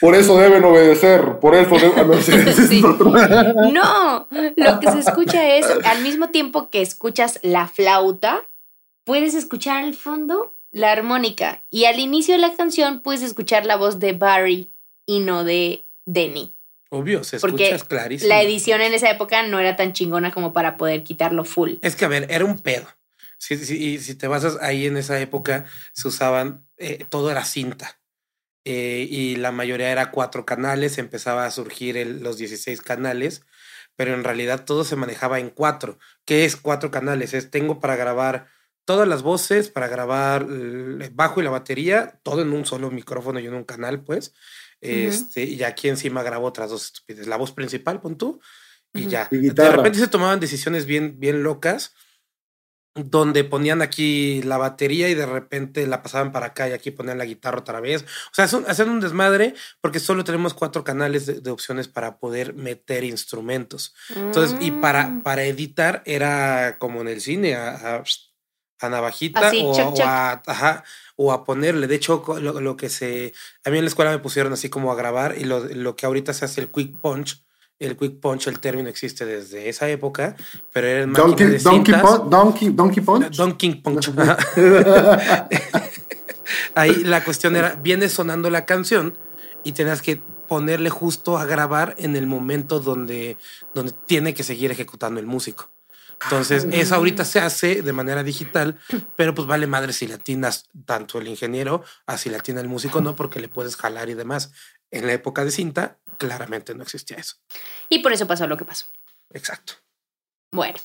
Por eso deben obedecer. Por eso deben. ah, Sí. otro. No, lo que se escucha es, al mismo tiempo que escuchas la flauta, puedes escuchar al fondo la armónica. Y al inicio de la canción puedes escuchar la voz de Barry y no de Denny. Obvio, se Porque escucha clarísimo. La edición en esa época no era tan chingona como para poder quitarlo full. Es que, a ver, era un pedo. Si, si, y si te basas ahí en esa época, se usaban, eh, todo era cinta. Eh, y la mayoría era cuatro canales, empezaba a surgir el- los 16 canales, pero en realidad todo se manejaba en cuatro. ¿Qué es cuatro canales? Es tengo para grabar todas las voces, para grabar el bajo y la batería, todo en un solo micrófono y en un canal, pues. Este, y aquí encima grabo otras dos estupidez. La voz principal, pon tú, y ya. Y De repente se tomaban decisiones bien, bien locas, donde ponían aquí la batería y de repente la pasaban para acá y aquí ponían la guitarra otra vez. O sea, hacen un desmadre porque solo tenemos cuatro canales de, de opciones para poder meter instrumentos. Entonces, y para, Mm. para editar era como en el cine, a, a- a navajita Así, o, check, o check. a, ajá, o a ponerle. De hecho, lo, lo que se... A mí en la escuela me pusieron así como a grabar y lo, lo que ahorita se hace el quick punch. El quick punch, el término existe desde esa época, pero era máquina Donkey, de donkey, donkey, donkey Punch. Donkey Punch. Ahí la cuestión era, viene sonando la canción y tenías que ponerle justo a grabar en el momento donde, donde tiene que seguir ejecutando el músico. Entonces, eso ahorita se hace de manera digital, pero pues vale madre si latinas tanto el ingeniero, así latina el músico, no, porque le puedes jalar y demás. En la época de cinta, claramente no existía eso. Y por eso pasó lo que pasó. Exacto. Bueno.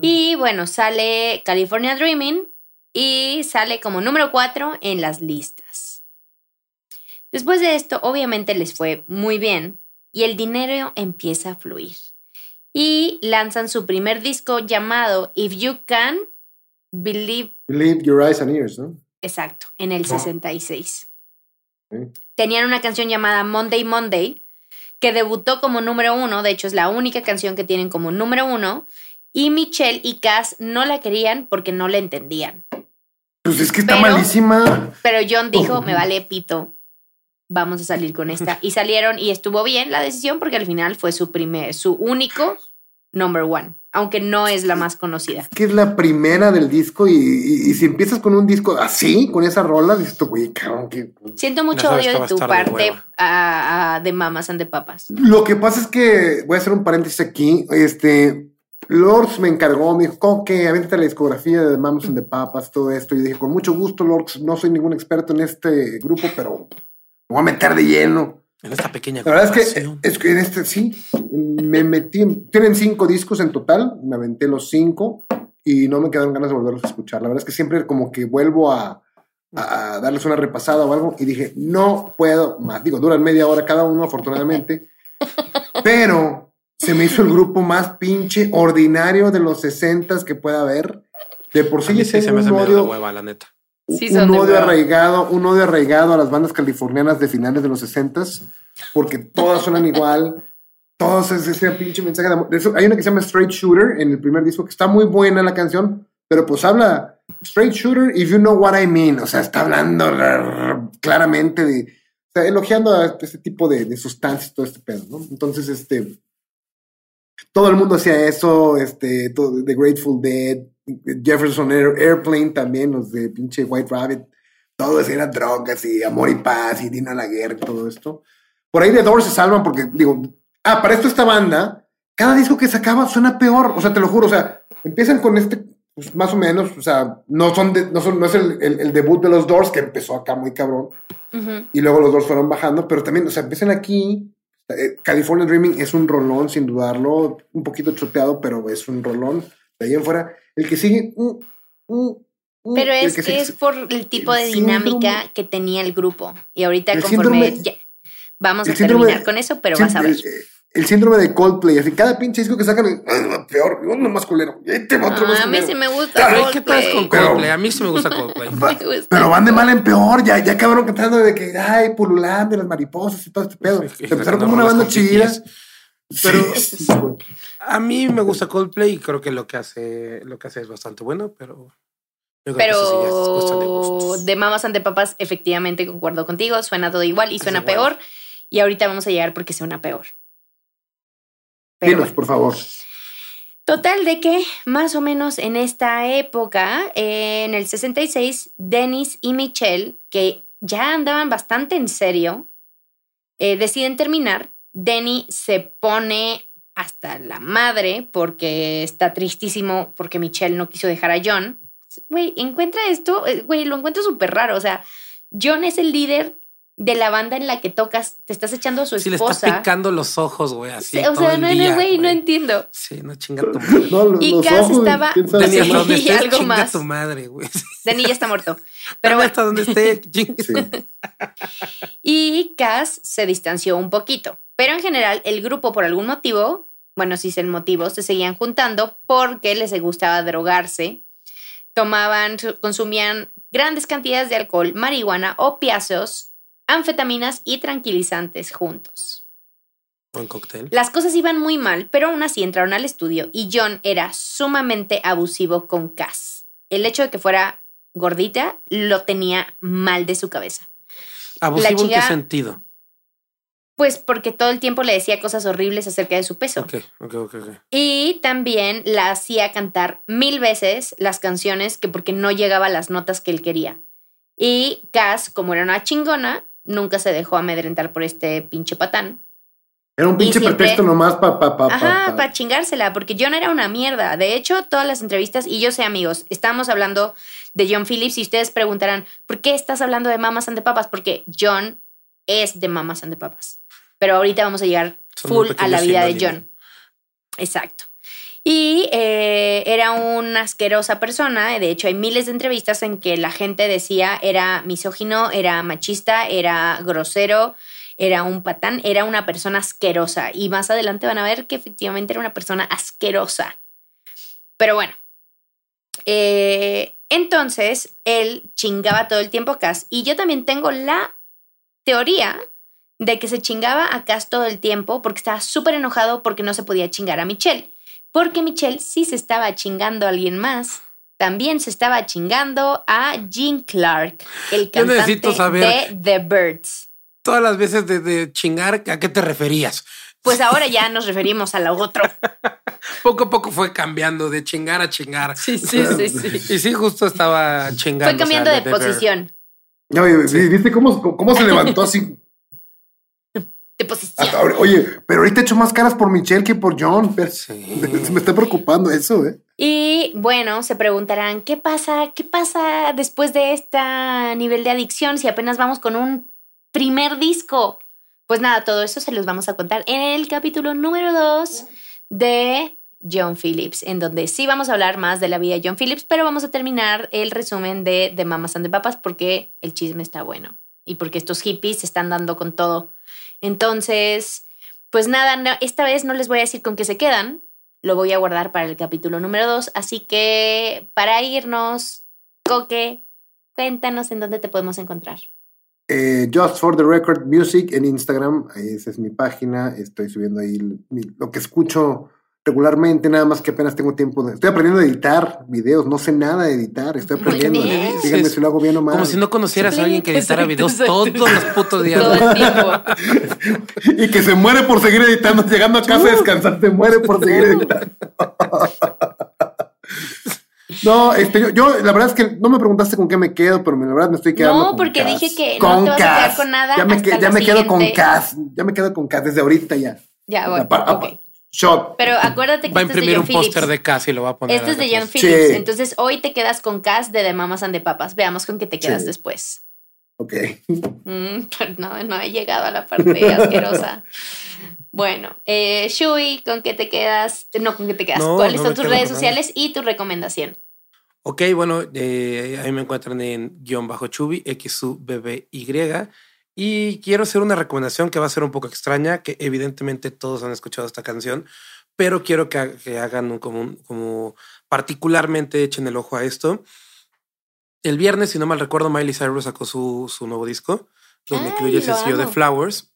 Y bueno, sale California Dreaming y sale como número 4 en las listas. Después de esto, obviamente les fue muy bien y el dinero empieza a fluir. Y lanzan su primer disco llamado If You Can Believe. Believe Your Eyes and Ears, ¿no? Exacto, en el 66. Sí. Tenían una canción llamada Monday Monday que debutó como número uno, de hecho es la única canción que tienen como número uno, y Michelle y Cass no la querían porque no la entendían. Pues es que está Pero- malísima. Pero John dijo, me vale pito, vamos a salir con esta. Y salieron y estuvo bien la decisión porque al final fue su primer, su único number one, aunque no es la más conocida. que es la primera del disco y, y- y si empiezas con un disco así, con esa rola, dices tú, güey, cabrón, que... Siento mucho No, odio de tu de parte a, a- de Mamas and the Papas. Lo que pasa es que, voy a hacer un paréntesis aquí, este, Lords me encargó, me dijo, "¿Cómo que avéntate la discografía de Mamas and the Papas, todo esto, y dije, con mucho gusto, Lords, no soy ningún experto en este grupo, pero me voy a meter de lleno. En esta pequeña La verdad es que, es que en este sí, me metí, en- tienen cinco discos en total, me aventé los cinco y no me quedaron ganas de volverlos a escuchar. La verdad es que siempre como que vuelvo a, darles una repasada o algo y dije, no puedo más. Digo, duran media hora cada uno, afortunadamente, pero se me hizo el grupo más pinche ordinario de los sesentas que pueda haber. De por sí se me hace medio de hueva, la neta. Sí, un odio arraigado, un odio arraigado a las bandas californianas de finales de los 60 porque todas suenan igual. Todos es ese pinche mensaje de amor. Eso, hay una que se llama Straight Shooter en el primer disco que está muy buena la canción, pero pues habla Straight Shooter if you know what I mean. O sea, está hablando claramente de, o sea, elogiando a este tipo de, de sustancias, todo este pedo, ¿no? Entonces, este, todo el mundo hacía eso, este, todo, The Grateful Dead, Jefferson Air- Airplane también, los de pinche White Rabbit, todo eso era drogas y amor y paz y Dina la guerra y todo esto. Por ahí The Doors se salvan porque, digo, ah, para esto esta banda, cada disco que sacaba suena peor, o sea, te lo juro, o sea, empiezan con este, pues, más o menos, o sea, no son, de- no son, no es el, el- el debut de los Doors que empezó acá muy cabrón, y luego los Doors fueron bajando, pero también, o sea, empiezan aquí, eh, California Dreaming es un rolón, sin dudarlo, un poquito choteado, pero es un rolón, de ahí en fuera, el que sigue, mm, mm, mm, Pero es que sigue- es por el tipo el de dinámica síndrome- que tenía el grupo. Y ahorita conforme síndrome- ya- vamos a terminar con eso, pero vas a ver. Eh, El síndrome de Coldplay, así cada pinche disco que sacan, "Ah, peor, uno más culero, y ahí te va otro más Ah, a mí culero". sí me gusta Güey, ¿qué tal con Coldplay. Pero- Coldplay? A mí sí me gusta Coldplay. Me gusta. Pero van de mal en peor, ya, ya acabaron cantando de que, ay, pululán de las mariposas y todo este pedo. Sí, Empezaron cantando como una banda chida. Pero- Sí, sí, güey. A mí me gusta Coldplay y creo que lo que hace, lo que hace es bastante bueno, pero. Pero de Mamas ante Papas, efectivamente concuerdo contigo, suena todo igual y suena peor. Y ahorita vamos a llegar porque suena peor. Pero Dinos, bueno. por favor. Total de que más o menos en esta época, eh, en el 66, Dennis y Michelle, que ya andaban bastante en serio, eh, deciden terminar. Denny se pone hasta la madre porque está tristísimo porque Michelle no quiso dejar a John. Güey, encuentra esto, eh, güey, lo encuentro súper raro. O sea, John es el líder de la banda en la que tocas, te estás echando a su Sí, le está esposa. picando los ojos, güey, así. o todo sea, no, no, güey, no entiendo. Sí, no chinga tu madre. No, Y Cass estaba- Dani, hasta donde estés, algo chinga más. tu madre, güey. Denny ya está muerto. Pero bueno, hasta donde esté. Sí. y Cass se distanció un poquito. Pero en general, el grupo, por algún motivo, bueno, si es el motivo, se seguían juntando porque les gustaba drogarse. Tomaban, consumían grandes cantidades de alcohol, marihuana, opiáceos, anfetaminas y tranquilizantes juntos. Buen cóctel. Las cosas iban muy mal, pero aún así entraron al estudio y John era sumamente abusivo con Cass. El hecho de que fuera gordita lo tenía mal de su cabeza. ¿Abusivo en qué sentido? Pues porque todo el tiempo le decía cosas horribles acerca de su peso. Ok, ok, ok. ok. Y también la hacía cantar mil veces las canciones que porque no llegaba a las notas que él quería. Y Cass, como era una chingona, nunca se dejó amedrentar por este pinche patán. Era un pinche siempre- pretexto nomás para pa, pa, pa, Ajá, pa- para chingársela, porque John era una mierda. De hecho, todas las entrevistas, y yo sé, amigos, estamos hablando de John Phillips y ustedes preguntarán, ¿por qué estás hablando de Mamas and the Papas? Porque John es de Mamas and the Papas. Pero ahorita vamos a llegar Son full a la vida de. John. Exacto. Y eh, era una asquerosa persona. De hecho, hay miles de entrevistas en que la gente decía era misógino, era machista, era grosero, era un patán, era una persona asquerosa. Y más adelante van a ver que efectivamente era una persona asquerosa. Pero bueno. Eh, entonces, él chingaba todo el tiempo a Cass. Y yo también tengo la teoría de que se chingaba a Cass todo el tiempo porque estaba súper enojado porque no se podía chingar a Michelle. Porque Michelle sí se estaba chingando a alguien más. También se estaba chingando a Gene Clark, el cantante saber- de The Birds. Todas las veces de, de chingar, ¿a qué te referías? Pues ahora ya nos referimos a lo otro. Poco a poco fue cambiando de chingar a chingar. Sí, sí, sí, sí. Y sí, justo estaba chingando. Fue cambiando de posición. ¿Viste cómo, cómo se levantó así? De posición. Hasta Oye, pero ahorita he hecho más caras por Michelle que por John. Sí. Me está preocupando eso, ¿eh? Y bueno, se preguntarán, ¿qué pasa? ¿Qué pasa después de este nivel de adicción si apenas vamos con un primer disco? Pues nada, todo eso se los vamos a contar en el capítulo número 2 de John Phillips, en donde sí vamos a hablar más de la vida de John Phillips, pero vamos a terminar el resumen de, de Mamas and the Papas porque el chisme está bueno y porque estos hippies se están dando con todo. Entonces, pues nada, esta vez no les voy a decir con qué se quedan, lo voy a guardar para el capítulo número 2. Así que para irnos, Coque, cuéntanos en dónde te podemos encontrar. Eh, Just for the Record Music en Instagram. Ahí esa es mi página. Estoy subiendo ahí lo que escucho regularmente, nada más que apenas tengo tiempo. De, estoy aprendiendo a editar videos. No sé nada de editar. Estoy aprendiendo. Díganme si lo hago bien o mal. Como si no conocieras a alguien que editara videos exacto, todos los putos días. Todo el tiempo. Y que se muere por seguir editando. Llegando a casa a descansar, se muere por seguir editando. No, este, yo, yo, la verdad es que no me preguntaste con qué me quedo, pero la verdad me estoy quedando. No, con porque Cass. dije que no te vas a quedar con nada Ya me, hasta que- ya me quedo con. Cass. Ya me quedo con Cass desde ahorita ya. Ya, bueno, Apa- apa- ok. Shot. Pero acuérdate que Va a este es de imprimir John un póster de Cass y lo va a poner. Este es de John. Phillips. Sí. Entonces hoy te quedas con Cass de The Mamas and the Papas. Veamos con qué te quedas Sí. después. Ok. Mm, no, no he llegado a la parte asquerosa. Bueno, eh, Shui, ¿con qué te quedas? No, ¿con qué te quedas? No, ¿Cuáles no son tus redes sociales y tu recomendación? Ok, bueno, eh, ahí me encuentran en guion bajo chubi, XUBBY. Y quiero hacer una recomendación que va a ser un poco extraña, que evidentemente todos han escuchado esta canción, pero quiero que, que hagan un, como, un- como particularmente echen el ojo a esto. El viernes, si no mal recuerdo, Miley Cyrus sacó su, su nuevo disco, donde Ay, incluye el lo sencillo de. Flowers.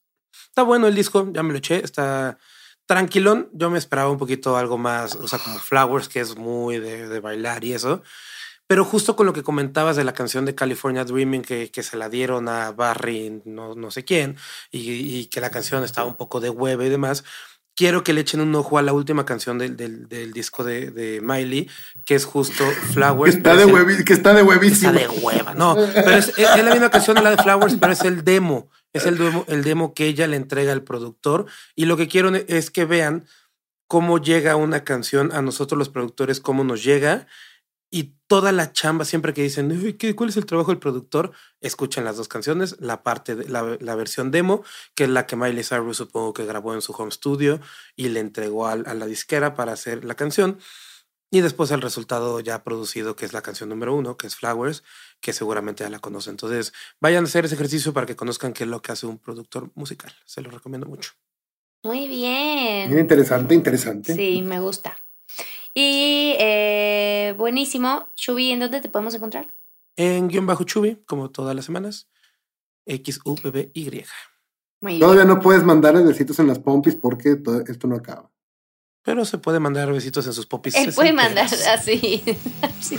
Está bueno el disco, ya me lo eché, está tranquilón. Yo me esperaba un poquito algo más, o sea, como Flowers, que es muy de, de bailar y eso. Pero justo con lo que comentabas de la canción de California Dreaming, que, que se la dieron a Barry, no, no sé quién, y, y que la canción estaba un poco de hueva y demás, quiero que le echen un ojo a la última canción del, del, del disco de, de Miley, que es justo Que Flowers. está pero de, huevi- que está de Está huevísimo. de hueva, no, pero es, es- es la misma canción de la de Flowers, pero es el demo, es el demo, el demo que ella le entrega al productor y lo que quiero es que vean cómo llega una canción a nosotros los productores, cómo nos llega y toda la chamba siempre que dicen, "Uy, ¿qué- ¿cuál es el trabajo del productor? Escuchen las dos canciones, la parte de la, la versión demo, que es la que Miley Cyrus supongo que grabó en su home studio y le entregó al- a la disquera para hacer la canción. Y después el resultado ya producido, que es la canción número uno, que es Flowers, que seguramente ya la conocen. Entonces, vayan a hacer ese ejercicio para que conozcan qué es lo que hace un productor musical. Se lo recomiendo mucho. Muy Bien bien. interesante, interesante. Sí, me gusta. Y eh, buenísimo. Shubi, ¿en dónde te podemos encontrar? En guion bajo Chubi, como todas las semanas, X-U-B-B-Y. Muy bien. Todavía no puedes mandarle besitos en las pompis porque todo esto no acaba. Pero se puede mandar besitos en sus popis. Él puede mandar así. Sí.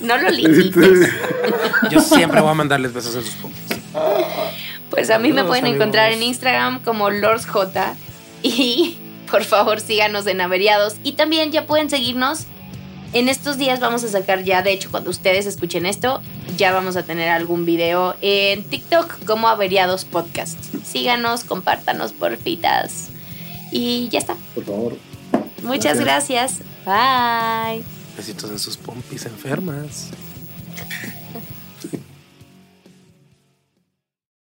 No lo limites. Yo siempre voy a mandarles besos en sus popis. Pues a mí me pueden amigos. encontrar en Instagram como LordsJ y por favor síganos en Averiados y también ya pueden seguirnos. En estos días vamos a sacar ya, de hecho cuando ustedes escuchen esto, ya vamos a tener algún video en TikTok como Averiados Podcast. Síganos, compártanos porfitas. Y ya está. Por favor. Muchas gracias. Bye. Besitos en sus pompis enfermas.